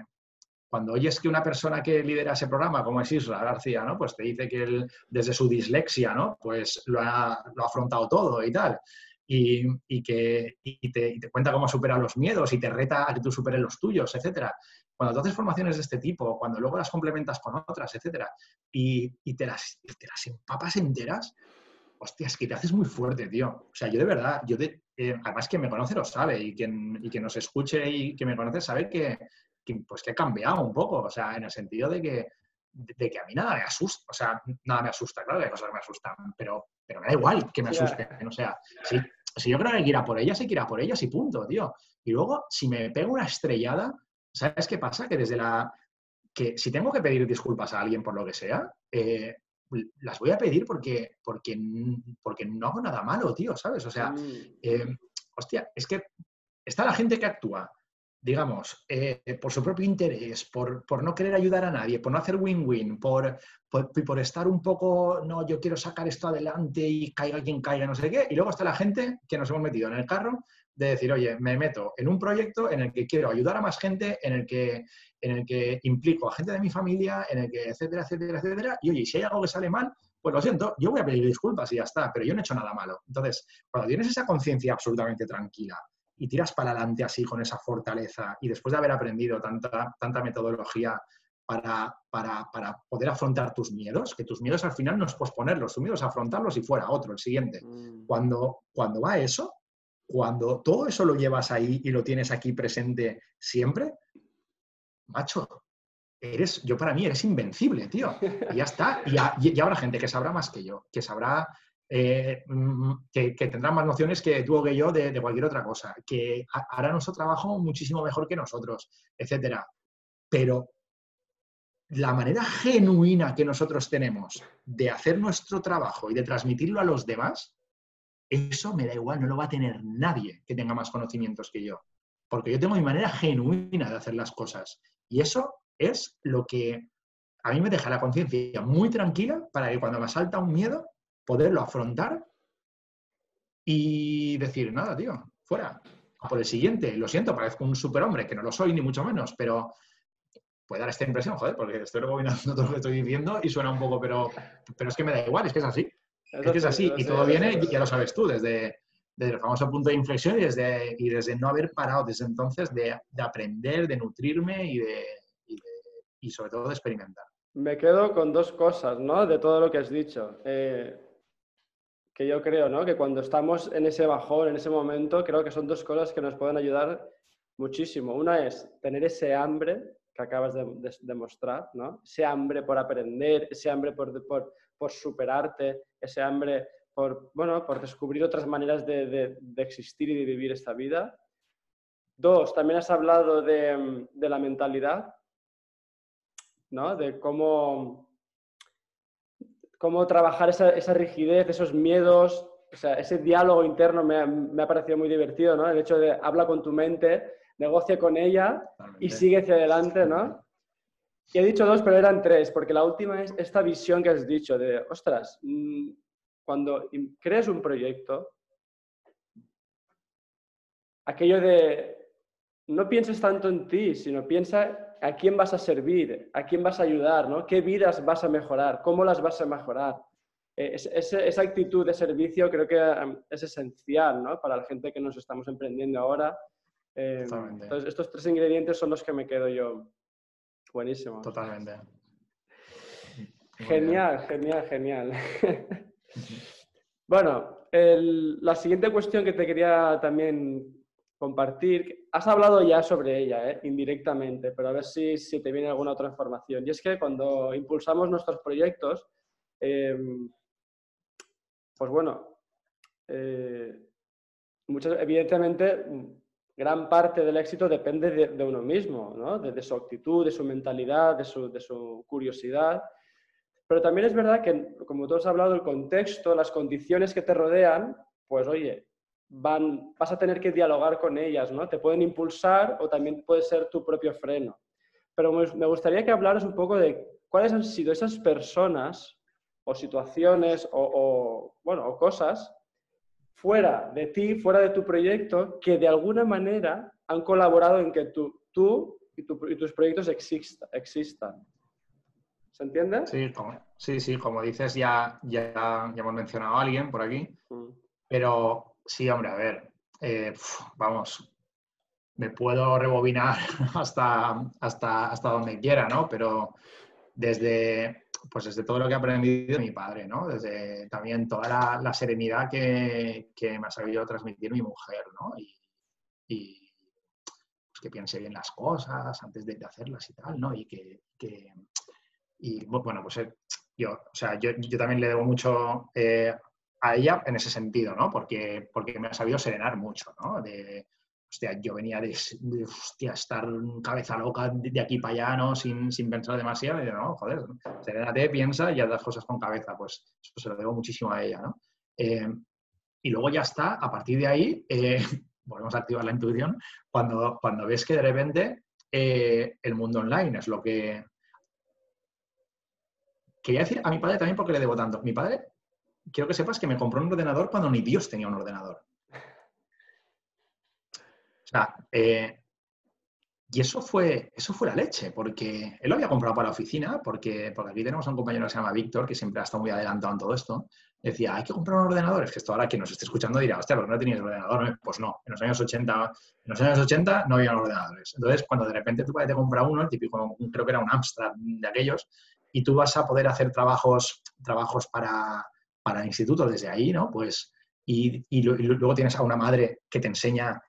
cuando oyes que una persona que lidera ese programa, como es Isra García, ¿no? Pues te dice que él, desde su dislexia, ¿no? Pues lo ha, lo ha afrontado todo y tal. Y, y que y te, te, cuenta cómo supera los miedos y te reta a que tú superes los tuyos, etcétera. Cuando tú haces formaciones de este tipo, cuando luego las complementas con otras, etcétera, y, y te, las, te las empapas enteras, hostia, es que te haces muy fuerte, tío. O sea, yo de verdad, yo de, eh, además quien me conoce lo sabe y quien, y quien nos escuche y que me conoce sabe que, pues que he cambiado un poco, o sea, en el sentido de que, de, que a mí nada me asusta, o sea, nada me asusta, claro que hay cosas que me asustan, pero, pero me da igual que me asusten, o sea, si, si yo creo que hay que ir a por ellas, hay que ir a por ellas y punto, tío. Y luego, si me pego una estrellada, ¿sabes qué pasa? Que desde la... que si tengo que pedir disculpas a alguien por lo que sea, eh, las voy a pedir porque, porque, porque no hago nada malo, tío, ¿sabes? O sea, mm. eh, hostia, es que está la gente que actúa, digamos, eh, por su propio interés, por, por, no querer ayudar a nadie, por no hacer win-win, por, por, por, estar un poco, no, yo quiero sacar esto adelante y caiga quien caiga, no sé qué. Y luego está la gente que nos hemos metido en el carro de decir, oye, me meto en un proyecto en el que quiero ayudar a más gente, en el que, en el que implico a gente de mi familia, en el que, etcétera, etcétera, etcétera. Y oye, si hay algo que sale mal, pues lo siento, yo voy a pedir disculpas y ya está, pero yo no he hecho nada malo. Entonces, cuando tienes esa conciencia absolutamente tranquila y tiras para adelante así con esa fortaleza y después de haber aprendido tanta, tanta metodología para, para, para, poder afrontar tus miedos, que tus miedos al final no es posponerlos, tus miedos es afrontarlos y fuera otro, el siguiente. Mm. Cuando, cuando va eso, cuando todo eso lo llevas ahí y lo tienes aquí presente siempre, macho, eres, yo para mí eres invencible, tío. Y ya está. Y, habrá gente que sabrá más que yo, que sabrá, eh, mm, que, tendrá más nociones que tú o que yo de, cualquier otra cosa, que hará nuestro trabajo muchísimo mejor que nosotros, etcétera. Pero la manera genuina que nosotros tenemos de hacer nuestro trabajo y de transmitirlo a los demás eso me da igual, no lo va a tener nadie que tenga más conocimientos que yo. Porque yo tengo mi manera genuina de hacer las cosas. Y eso es lo que a mí me deja la conciencia muy tranquila para que cuando me salta un miedo, poderlo afrontar y decir, nada, tío, fuera. por el siguiente, lo siento, parezco un superhombre, que no lo soy ni mucho menos, pero puede dar esta impresión, joder, porque estoy rebobinando *laughs* todo lo que estoy diciendo y suena un poco, pero, pero es que me da igual, es que es así. Es que es así, y todo viene, ya lo sabes tú, desde, desde, el famoso punto de inflexión y desde, y desde no haber parado desde entonces de, de aprender, de nutrirme y, de, y, y, sobre todo de experimentar. Me quedo con dos cosas, ¿no? De todo lo que has dicho. Eh, que yo creo, ¿no? Que cuando estamos en ese bajón, en ese momento, creo que son dos cosas que nos pueden ayudar muchísimo. Una es tener ese hambre que acabas de, de, mostrar, ¿no? Ese hambre por aprender, ese hambre por, por, por superarte, ese hambre por, bueno, por descubrir otras maneras de, existir y de vivir esta vida. Dos, también has hablado de, la mentalidad, ¿no? de cómo, cómo trabajar esa, rigidez, esos miedos, o sea, ese diálogo interno me ha, parecido muy divertido, ¿no? El hecho de habla con tu mente, negocia con ella y sigue hacia adelante, ¿no? Y he dicho dos, pero eran tres, porque la última es esta visión que has dicho de, ostras, mm, cuando creas un proyecto, aquello de, no pienses tanto en ti, sino piensa a quién vas a servir, a quién vas a ayudar, ¿no? ¿Qué vidas vas a mejorar? ¿Cómo las vas a mejorar? Eh, esa actitud de servicio creo que es esencial ¿no? para la gente que nos estamos emprendiendo ahora. Eh, entonces, estos tres ingredientes son los que me quedo yo Buenísimo. Totalmente. Genial, genial, genial. bueno, la siguiente cuestión que te quería también compartir, has hablado ya sobre ella, ¿eh? indirectamente, pero a ver si, si, te viene alguna otra información. Y es que cuando impulsamos nuestros proyectos, em, pues bueno, eh, muchas, evidentemente gran parte del éxito depende de, uno mismo, ¿no? de, su actitud, de su mentalidad, de su, de su, curiosidad. Pero también es verdad que, como tú has hablado, el contexto, las condiciones que te rodean, pues oye, vas a tener que dialogar con ellas, ¿no? Te pueden impulsar o también puede ser tu propio freno. Pero me gustaría que hablaras un poco de cuáles han sido esas personas o situaciones o, bueno, o cosas fuera de ti, fuera de tu proyecto, que de alguna manera han colaborado en que tú, tú y, tus proyectos existan. ¿Se entiende? Sí, como, sí, sí, como dices, ya, ya, ya hemos mencionado a alguien por aquí, mm. pero sí, hombre, a ver, eh, vamos, me puedo rebobinar *laughs* hasta, hasta, hasta donde quiera, ¿no? Pero desde, pues desde todo lo que he aprendido de mi padre, ¿no? Desde también toda la, serenidad que, me ha sabido transmitir mi mujer, ¿no? Y, pues que piense bien las cosas antes de, hacerlas y tal, ¿no? Y que, y bueno, pues eh, yo, o sea, yo, también le debo mucho eh, a ella en ese sentido, ¿no? Porque, porque me ha sabido serenar mucho, ¿no? Hostia, yo venía de, estar cabeza loca de aquí para allá, ¿no? Sin, pensar demasiado. Y yo, no, joder, serénate, piensa y haz las cosas con cabeza. Pues eso se lo debo muchísimo a ella, ¿no? Eh, y luego ya está, a partir de ahí, eh, *laughs* volvemos a activar la intuición, cuando, cuando ves que de repente eh, el mundo online es lo que... Quería decir a mi padre también porque le debo tanto. Mi padre, quiero que sepas que me compró un ordenador cuando ni Dios tenía un ordenador. Eh, y eso fue, eso fue la leche, porque él lo había comprado para la oficina, porque, porque aquí tenemos a un compañero que se llama Víctor, que siempre ha estado muy adelantado en todo esto. Decía, hay que comprar un ordenador. Es que esto ahora quien nos esté escuchando dirá, hostia, ¿por qué no tenías ordenador? Pues no, en los años 80, en los años 80 no había ordenadores. Entonces, cuando de repente tú te compra uno, el típico, creo que era un Amstrad de aquellos, y tú vas a poder hacer trabajos, trabajos para, para institutos desde ahí, ¿no? Pues, y, y, luego tienes a una madre que te enseña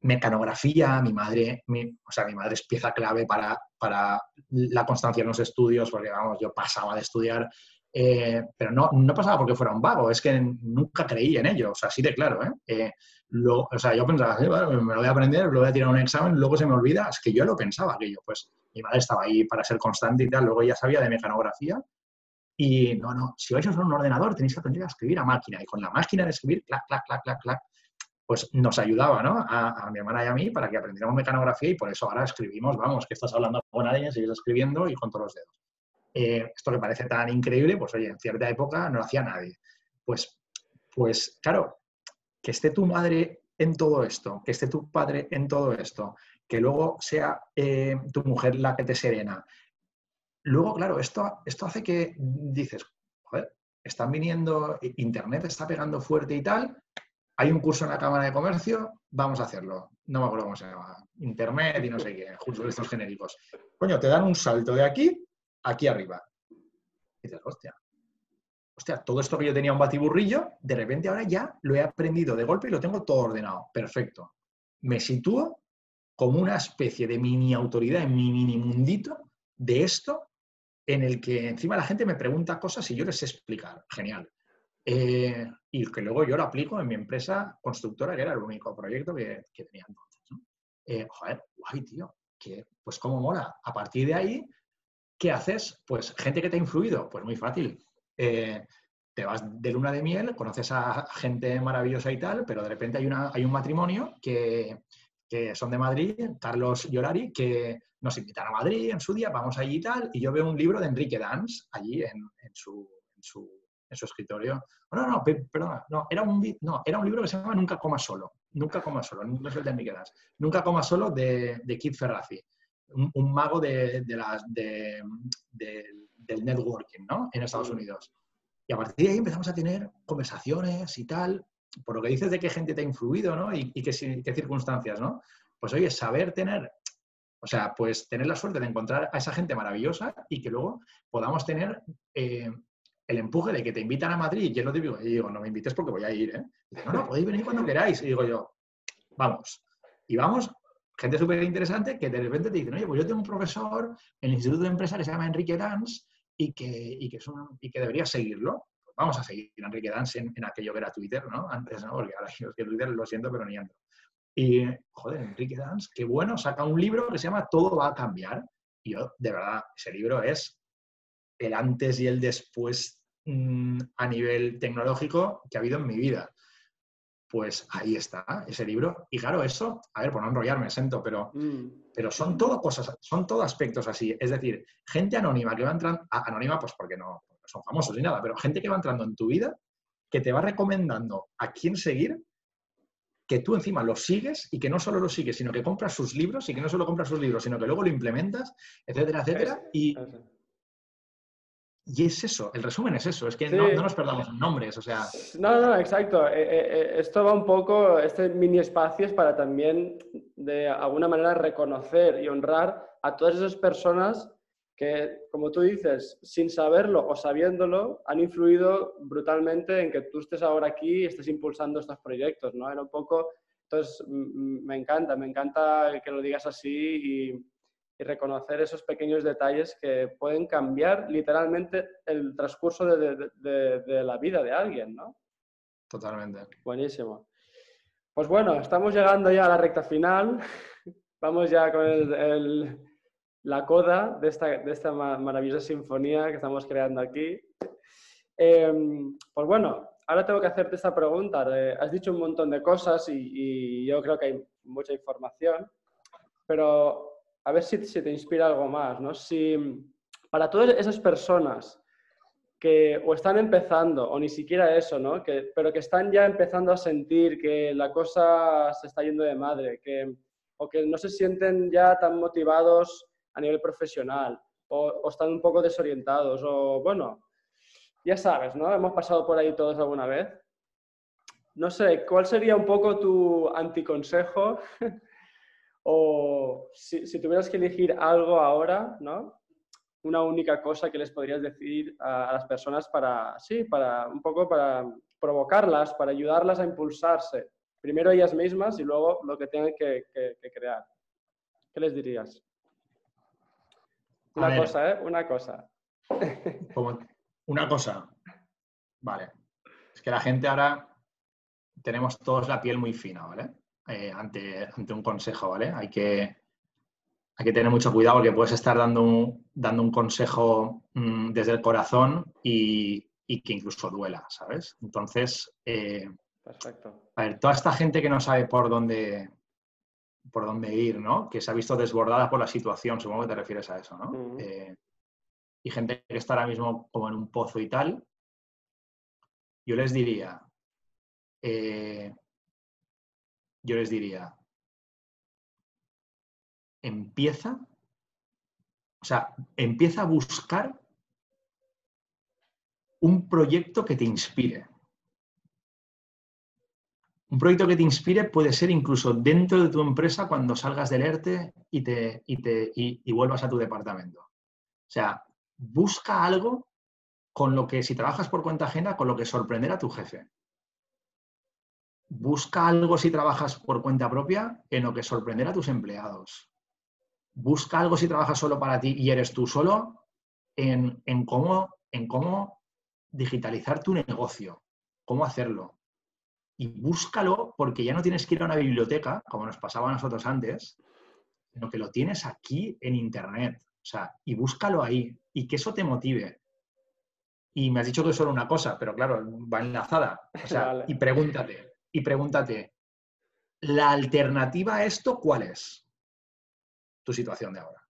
mecanografía, mi madre, o sea, mi madre es pieza clave para, para, la constancia en los estudios, porque vamos, yo pasaba de estudiar, eh, pero no, no pasaba porque fuera un vago, es que nunca creí en ello, o sea, así de claro, ¿eh? eh lo, o sea, yo pensaba, me lo voy a aprender, lo voy a tirar un examen, luego se me olvida, es que yo lo pensaba aquello, pues mi madre estaba ahí para ser constante y tal, luego ya sabía de mecanografía, y no, no, si vais a usar un ordenador tenéis que aprender a escribir a máquina, y con la máquina de escribir, clac, clac, clac, clac, clac, pues nos ayudaba, ¿no? A, mi hermana y a mí para que aprendiéramos mecanografía y por eso ahora escribimos, vamos, que estás hablando con alguien, sigues escribiendo y con todos los dedos. Eh, esto que parece tan increíble, pues oye, en cierta época no lo hacía nadie. Pues, pues claro, que esté tu madre en todo esto, que esté tu padre en todo esto, que luego sea eh, tu mujer la que te serena. Luego, claro, esto, esto hace que dices, joder, están viniendo, Internet está pegando fuerte y tal, hay un curso en la Cámara de Comercio, vamos a hacerlo. No me acuerdo cómo se llama. Internet y no sé qué, de estos genéricos. Coño, te dan un salto de aquí aquí arriba. Y dices, hostia. Hostia, todo esto que yo tenía un batiburrillo, de repente ahora ya lo he aprendido de golpe y lo tengo todo ordenado. Perfecto. Me sitúo como una especie de mini autoridad en mi mini mundito de esto en el que encima la gente me pregunta cosas y yo les sé explicar. Genial. Eh, y que luego yo lo aplico en mi empresa constructora, que era el único proyecto que, tenía entonces. Eh, joder, guay, tío, pues cómo mola. A partir de ahí, ¿qué haces? Pues gente que te ha influido, pues muy fácil. Eh, te vas de luna de miel, conoces a gente maravillosa y tal, pero de repente hay, una, hay un matrimonio que, que son de Madrid, Carlos y Orari, que nos invitan a Madrid en su día, vamos allí y tal, y yo veo un libro de Enrique Dans allí en, en su en su escritorio. No, no, perdona, no, era un, no, era un libro que se llama Nunca coma solo. Nunca coma solo, no es el de Miquelas. Nunca coma solo de, de Keith Ferrazzi, un, mago de, las, de, del networking ¿no? en Estados Unidos. Y a partir de ahí empezamos a tener conversaciones y tal, por lo que dices de qué gente te ha influido ¿no? y, qué, circunstancias. ¿no? Pues oye, saber tener o sea, pues tener la suerte de encontrar a esa gente maravillosa y que luego podamos tener eh, el empuje de que te invitan a Madrid, y es lo y digo, no me invites porque voy a ir, ¿eh? no, no, podéis venir cuando queráis. Y digo yo, vamos. Y vamos, gente súper interesante que de repente te dicen, oye, pues yo tengo un profesor en el Instituto de Empresa que se llama Enrique Dans y que, y que, que seguirlo. Pues vamos a seguir a Enrique Dans en, aquello que era Twitter, ¿no? Antes, ¿no? Porque ahora que Twitter lo siento, pero ni entro. Y, joder, Enrique Dans, qué bueno, saca un libro que se llama Todo va a cambiar. Y yo, de verdad, ese libro es el antes y el después mm, a nivel tecnológico que ha habido en mi vida. Pues ahí está, ese libro. Y claro, eso, a ver, por no enrollarme, siento, pero, mm. pero son todo cosas, son todo aspectos así. Es decir, gente anónima que va entrando, anónima pues porque no, son famosos ni nada, pero gente que va entrando en tu vida que te va recomendando a quién seguir que tú encima lo sigues y que no solo lo sigues, sino que compras sus libros y que no solo compras sus libros, sino que luego lo implementas, etcétera, etcétera. Y, y es eso, el resumen es eso, es que no, nos perdamos en nombres, o sea... No, no, exacto. Eh, eh, eh, esto va un poco, este mini espacio es para también, de alguna manera, reconocer y honrar a todas esas personas que, como tú dices, sin saberlo o sabiéndolo, han influido brutalmente en que tú estés ahora aquí y estés impulsando estos proyectos, ¿no? Era un poco... Entonces, me encanta, me encanta que lo digas así y, reconocer esos pequeños detalles que pueden cambiar literalmente el transcurso de, de, la vida de alguien, ¿no? Totalmente. Buenísimo. Pues bueno, estamos llegando ya a la recta final. *laughs* Vamos ya con el la coda de esta, de esta maravillosa sinfonía que estamos creando aquí. Em, pues bueno, ahora tengo que hacerte esta pregunta. has dicho un montón de cosas y, yo creo que hay mucha información, pero a ver si, si te inspira algo más, ¿no? Si para todas esas personas que o están empezando, o ni siquiera eso, ¿no? Pero que están ya empezando a sentir que la cosa se está yendo de madre, que, o que no se sienten ya tan motivados a nivel profesional o, están un poco desorientados o, bueno, ya sabes, ¿no? Hemos pasado por ahí todos alguna vez. No sé, ¿cuál sería un poco tu anticonsejo? *laughs* o si, si, tuvieras que elegir algo ahora, ¿no? Una única cosa que les podrías decir a, las personas para, sí, para un poco para provocarlas, para ayudarlas a impulsarse. Primero ellas mismas y luego lo que tengan que crear. ¿Qué les dirías? Una cosa, ¿eh? Una cosa. *laughs* una cosa. Vale. Es que la gente ahora tenemos todos la piel muy fina, ¿vale? Eh, ante, ante un consejo, ¿vale? Hay que, hay que tener mucho cuidado porque puedes estar dando un, dando un consejo mm, desde el corazón y, que incluso duela, ¿sabes? Entonces, eh, Perfecto. A ver, toda esta gente que no sabe por dónde, por dónde ir, ¿no? Que se ha visto desbordada por la situación, supongo que te refieres a eso, ¿no? Eh, y gente que está ahora mismo como en un pozo y tal, yo les diría, eh, yo les diría, empieza, o sea, empieza a buscar un proyecto que te inspire. Un proyecto que te inspire puede ser incluso dentro de tu empresa cuando salgas del ERTE y, te, te, y, vuelvas a tu departamento. O sea, busca algo con lo que, si trabajas por cuenta ajena, con lo que sorprender a tu jefe. Busca algo si trabajas por cuenta propia en lo que sorprender a tus empleados. Busca algo si trabajas solo para ti y eres tú solo en, en cómo, en cómo digitalizar tu negocio, cómo hacerlo y búscalo porque ya no tienes que ir a una biblioteca, como nos pasaba a nosotros antes, sino que lo tienes aquí en Internet. O sea, y búscalo ahí y que eso te motive. Y me has dicho que es solo una cosa, pero claro, va enlazada. O sea, *laughs* y pregúntate, y pregúntate, ¿la alternativa a esto cuál es? Tu situación de ahora.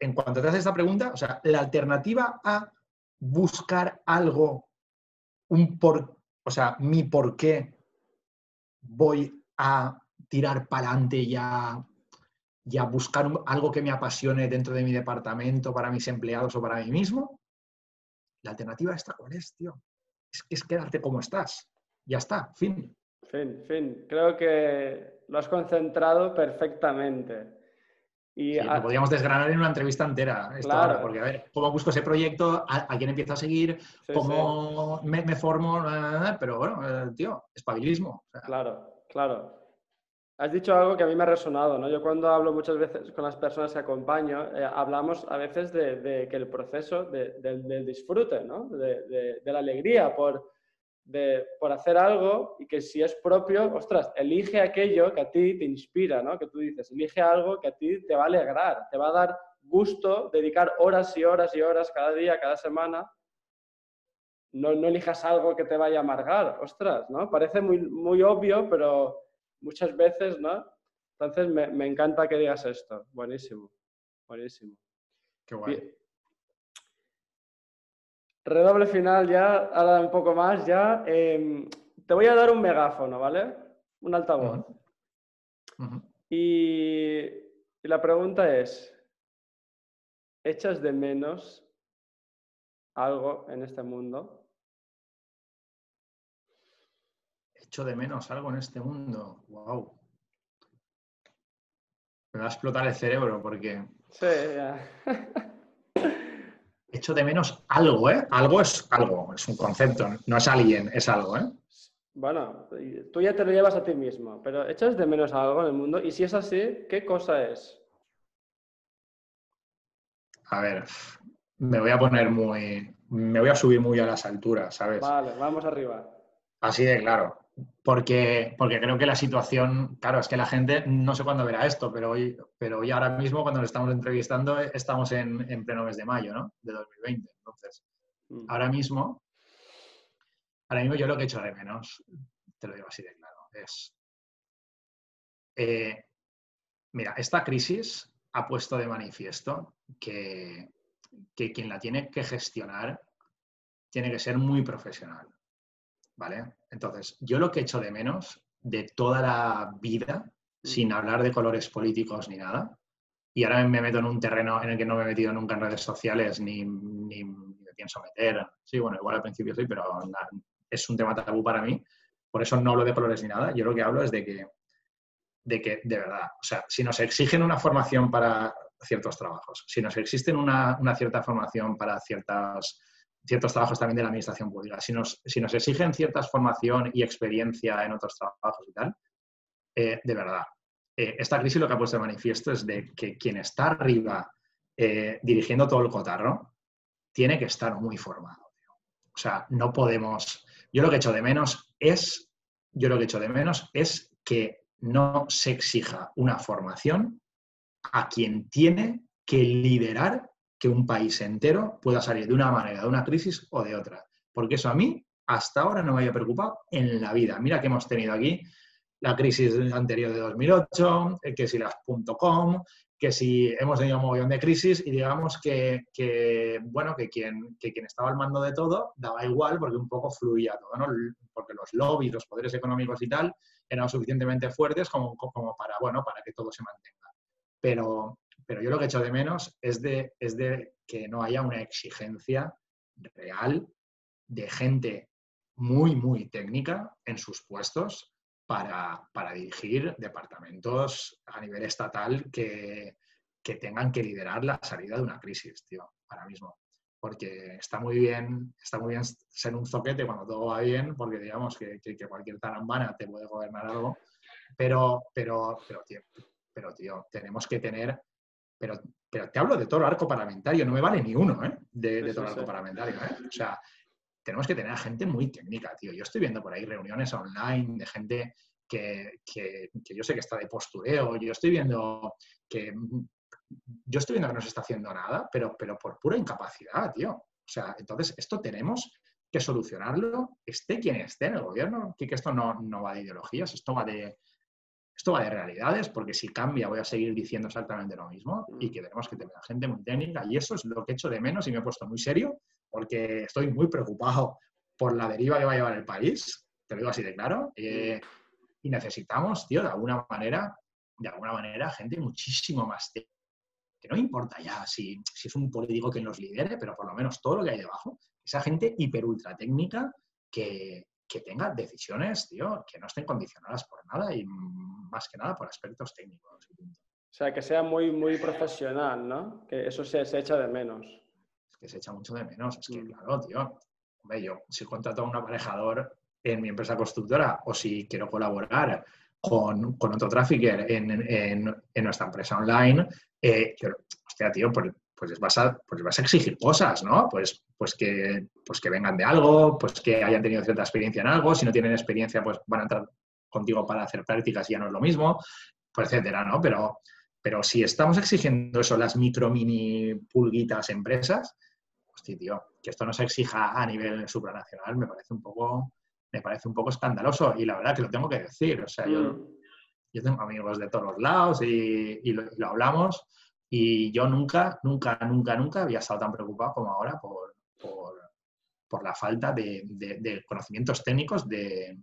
En cuanto te haces esta pregunta, o sea, la alternativa a buscar algo un por, o sea, mi por qué voy a tirar para adelante y a, buscar algo que me apasione dentro de mi departamento, para mis empleados o para mí mismo, la alternativa esta, ¿cuál es, tío? Es, es quedarte como estás. Ya está, fin. Fin, fin. Creo que lo has concentrado perfectamente. Y lo podríamos desgranar en una entrevista entera. claro. porque, a ver, ¿cómo busco ese proyecto? ¿A, quién empiezo a seguir? ¿Cómo Me, formo? Pero bueno, eh, tío, espabilismo. Claro, claro. Has dicho algo que a mí me ha resonado, ¿no? Yo cuando hablo muchas veces con las personas que acompaño, eh, hablamos a veces de, que el proceso del disfrute, ¿no? De, la alegría por, de, por hacer algo y que si es propio, ostras, elige aquello que a ti te inspira, ¿no? Que tú dices, elige algo que a ti te va a alegrar, te va a dar gusto dedicar horas y horas y horas cada día, cada semana. No, no elijas algo que te vaya a amargar, ostras, ¿no? Parece muy, muy obvio, pero muchas veces, ¿no? Entonces me, me encanta que digas esto. Buenísimo, buenísimo. Qué guay. Redoble final ya, ahora un poco más ya. Em, te voy a dar un megáfono, ¿vale? Un altavoz. y, la pregunta es, ¿echas de menos algo en este mundo? Echo de menos algo en este mundo. Wow. Me va a explotar el cerebro porque. Sí, ya. *laughs* echo de menos algo, ¿eh? Algo es algo, es un concepto, no es alguien, es algo, ¿eh? Bueno, tú ya te lo llevas a ti mismo, pero echas de menos algo en el mundo y si es así, ¿qué cosa es? A ver, me voy a poner muy, me voy a subir muy a las alturas, ¿sabes? Vale, vamos arriba. Así de claro porque, porque creo que la situación, claro, es que la gente no sé cuándo verá esto, pero hoy, pero hoy ahora mismo cuando lo estamos entrevistando estamos en, en pleno mes de mayo, ¿no? De 2020. Entonces, mm. ahora mismo, ahora mismo yo lo que he hecho de menos, te lo digo así de claro, es, eh, mira, esta crisis ha puesto de manifiesto que, que quien la tiene que gestionar tiene que ser muy profesional. ¿Vale? Entonces, yo lo que echo de menos de toda la vida, mm. sin hablar de colores políticos ni nada, y ahora me meto en un terreno en el que no me he metido nunca en redes sociales ni, ni, me pienso meter. Sí, bueno, igual al principio sí, pero es un tema tabú para mí. Por eso no hablo de colores ni nada. Yo lo que hablo es de que, de que, de verdad, o sea, si nos exigen una formación para ciertos trabajos, si nos existen una, una cierta formación para ciertas ciertos trabajos también de la administración pública. Si nos, si nos exigen cierta formación y experiencia en otros trabajos y tal, eh, de verdad, eh, esta crisis lo que ha puesto de manifiesto es de que quien está arriba eh, dirigiendo todo el cotarro tiene que estar muy formado. O sea, no podemos... Yo lo que he hecho de menos es, yo lo que he hecho de menos es que no se exija una formación a quien tiene que liderar que un país entero pueda salir de una manera, de una crisis o de otra. Porque eso a mí hasta ahora no me había preocupado en la vida. Mira que hemos tenido aquí la crisis anterior de 2008, eh, que si las .com, que si hemos tenido un montón de crisis y digamos que, bueno, que quien, que quien estaba al mando de todo daba igual porque un poco fluía todo, ¿no? Porque los lobbies, los poderes económicos y tal eran suficientemente fuertes como, como para, bueno, para que todo se mantenga. Pero, pero yo lo que echo de menos es de, es de que no haya una exigencia real de gente muy, muy técnica en sus puestos para, dirigir departamentos a nivel estatal que, tengan que liderar la salida de una crisis, tío, ahora mismo. Porque está muy bien, está muy bien ser un zoquete cuando todo va bien, porque digamos que, que, cualquier tarambana te puede gobernar algo, pero, pero, pero, tío, pero, tío, tenemos que tener pero, pero te hablo de todo el arco parlamentario, no me vale ni uno ¿eh? de, todo el arco parlamentario. ¿eh? O sea, tenemos que tener a gente muy técnica, tío. Yo estoy viendo por ahí reuniones online de gente que, que, yo sé que está de postureo, yo estoy viendo que yo estoy viendo que no se está haciendo nada, pero, pero por pura incapacidad, tío. O sea, entonces esto tenemos que solucionarlo, esté quien esté en el gobierno, que, que esto no, no va de ideologías, esto va de, esto va de realidades, porque si cambia voy a seguir diciendo exactamente lo mismo y que tenemos que tener gente muy técnica y eso es lo que he hecho de menos y me he puesto muy serio porque estoy muy preocupado por la deriva que va a llevar el país, te lo digo así de claro, eh, y necesitamos, tío, de alguna manera, de alguna manera, gente muchísimo más técnica que no importa ya si, si, es un político que nos lidere, pero por lo menos todo lo que hay debajo, esa gente hiper ultra técnica que, que tenga decisiones, tío, que no estén condicionadas por nada y más que nada por aspectos técnicos. O sea, que sea muy, muy profesional, ¿no? Que eso se, se echa de menos. Es que se echa mucho de menos. Es que, mm. claro, tío, hombre, yo si contrato a un aparejador en mi empresa constructora o si quiero colaborar con, con otro trafficker en, en, en, nuestra empresa online, eh, hostia, tío, por, pues vas a, pues vas a exigir cosas, ¿no? Pues, pues, que, pues que vengan de algo, pues que hayan tenido cierta experiencia en algo, si no tienen experiencia, pues van a entrar contigo para hacer prácticas y ya no es lo mismo, pues etcétera, ¿no? Pero, pero si estamos exigiendo eso, las micro, mini, pulguitas empresas, hostia, tío, que esto no se exija a nivel supranacional me parece un poco, me parece un poco escandaloso y la verdad que lo tengo que decir, o sea, yo, mm. yo tengo amigos de todos los lados y, y lo hablamos y yo nunca, nunca, nunca, nunca había estado tan preocupado como ahora por, por, la falta de, conocimientos técnicos de,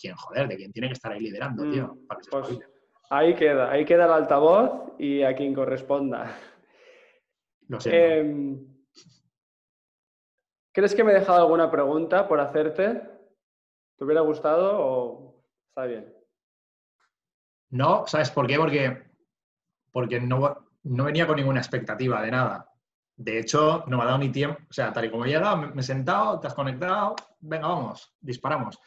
quien, joder, de quien tiene que estar ahí liderando, tío. Mm, pues ahí queda, ahí queda el altavoz y a quien corresponda. Lo sé. Em, ¿Crees que me he dejado alguna pregunta por hacerte? ¿Te hubiera gustado o está bien? No, ¿sabes por qué? Porque, porque no, no venía con ninguna expectativa de nada. De hecho, no me ha dado ni tiempo, o sea, tal y como he llegado, me he sentado, te has conectado, venga, vamos, disparamos.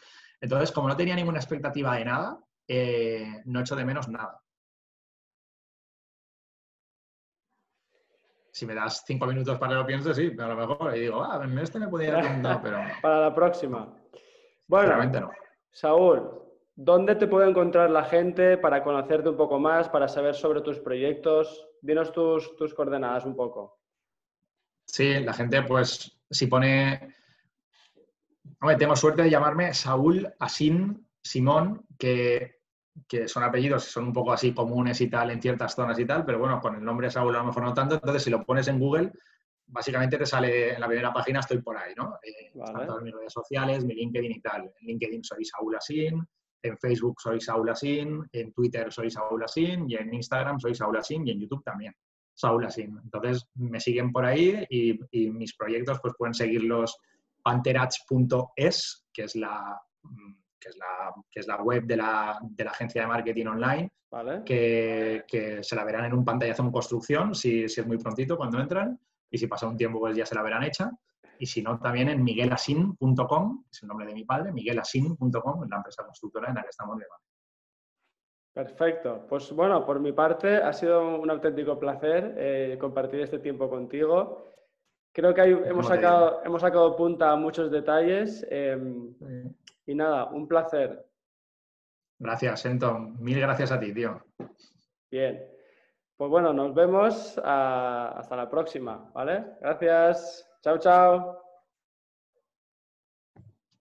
Entonces, como no tenía ninguna expectativa de nada, eh, no he hecho de menos nada. Si me das cinco minutos para que lo piense, sí, a lo mejor y digo, ah, en este me podría preguntar, pero... *laughs* para la próxima. Bueno, no. Saúl, ¿Dónde te puede encontrar la gente para conocerte un poco más, para saber sobre tus proyectos? Dinos tus, tus coordenadas un poco. Sí, la gente, pues, si pone. Hombre, tengo suerte de llamarme Saúl Asin Simón, que, que son apellidos son un poco así comunes y tal en ciertas zonas y tal, pero bueno, con el nombre Saúl a lo mejor no tanto. Entonces, si lo pones en Google, básicamente te sale en la primera página, estoy por ahí, ¿no? Eh, Están todas mis redes sociales, mi LinkedIn y tal. En LinkedIn soy Saúl Asin, en Facebook soy Saúl Asin, en Twitter soy Saúl Asin y en Instagram soy Saúl Asin y en YouTube también. Saúl Asin. Entonces me siguen por ahí y, mis proyectos pues pueden seguirlos panterats.es, que es la que es la, que es la web de la, de la agencia de marketing online, que, que, se la verán en un pantallazo en construcción, si, si, es muy prontito cuando entran, y si pasa un tiempo pues ya se la verán hecha y si no, también en miguelasin.com, es el nombre de mi padre, miguelasin.com, en la empresa constructora en la que estamos llevando. Perfecto. Pues bueno, por mi parte ha sido un auténtico placer eh, compartir este tiempo contigo. Creo que hemos, sacado, hemos sacado punta a muchos detalles. Em, y nada, un placer. Gracias, Enton. Mil gracias a ti, tío. Bien. Pues bueno, nos vemos ah, hasta la próxima, ¿vale? Gracias. Chao, chao.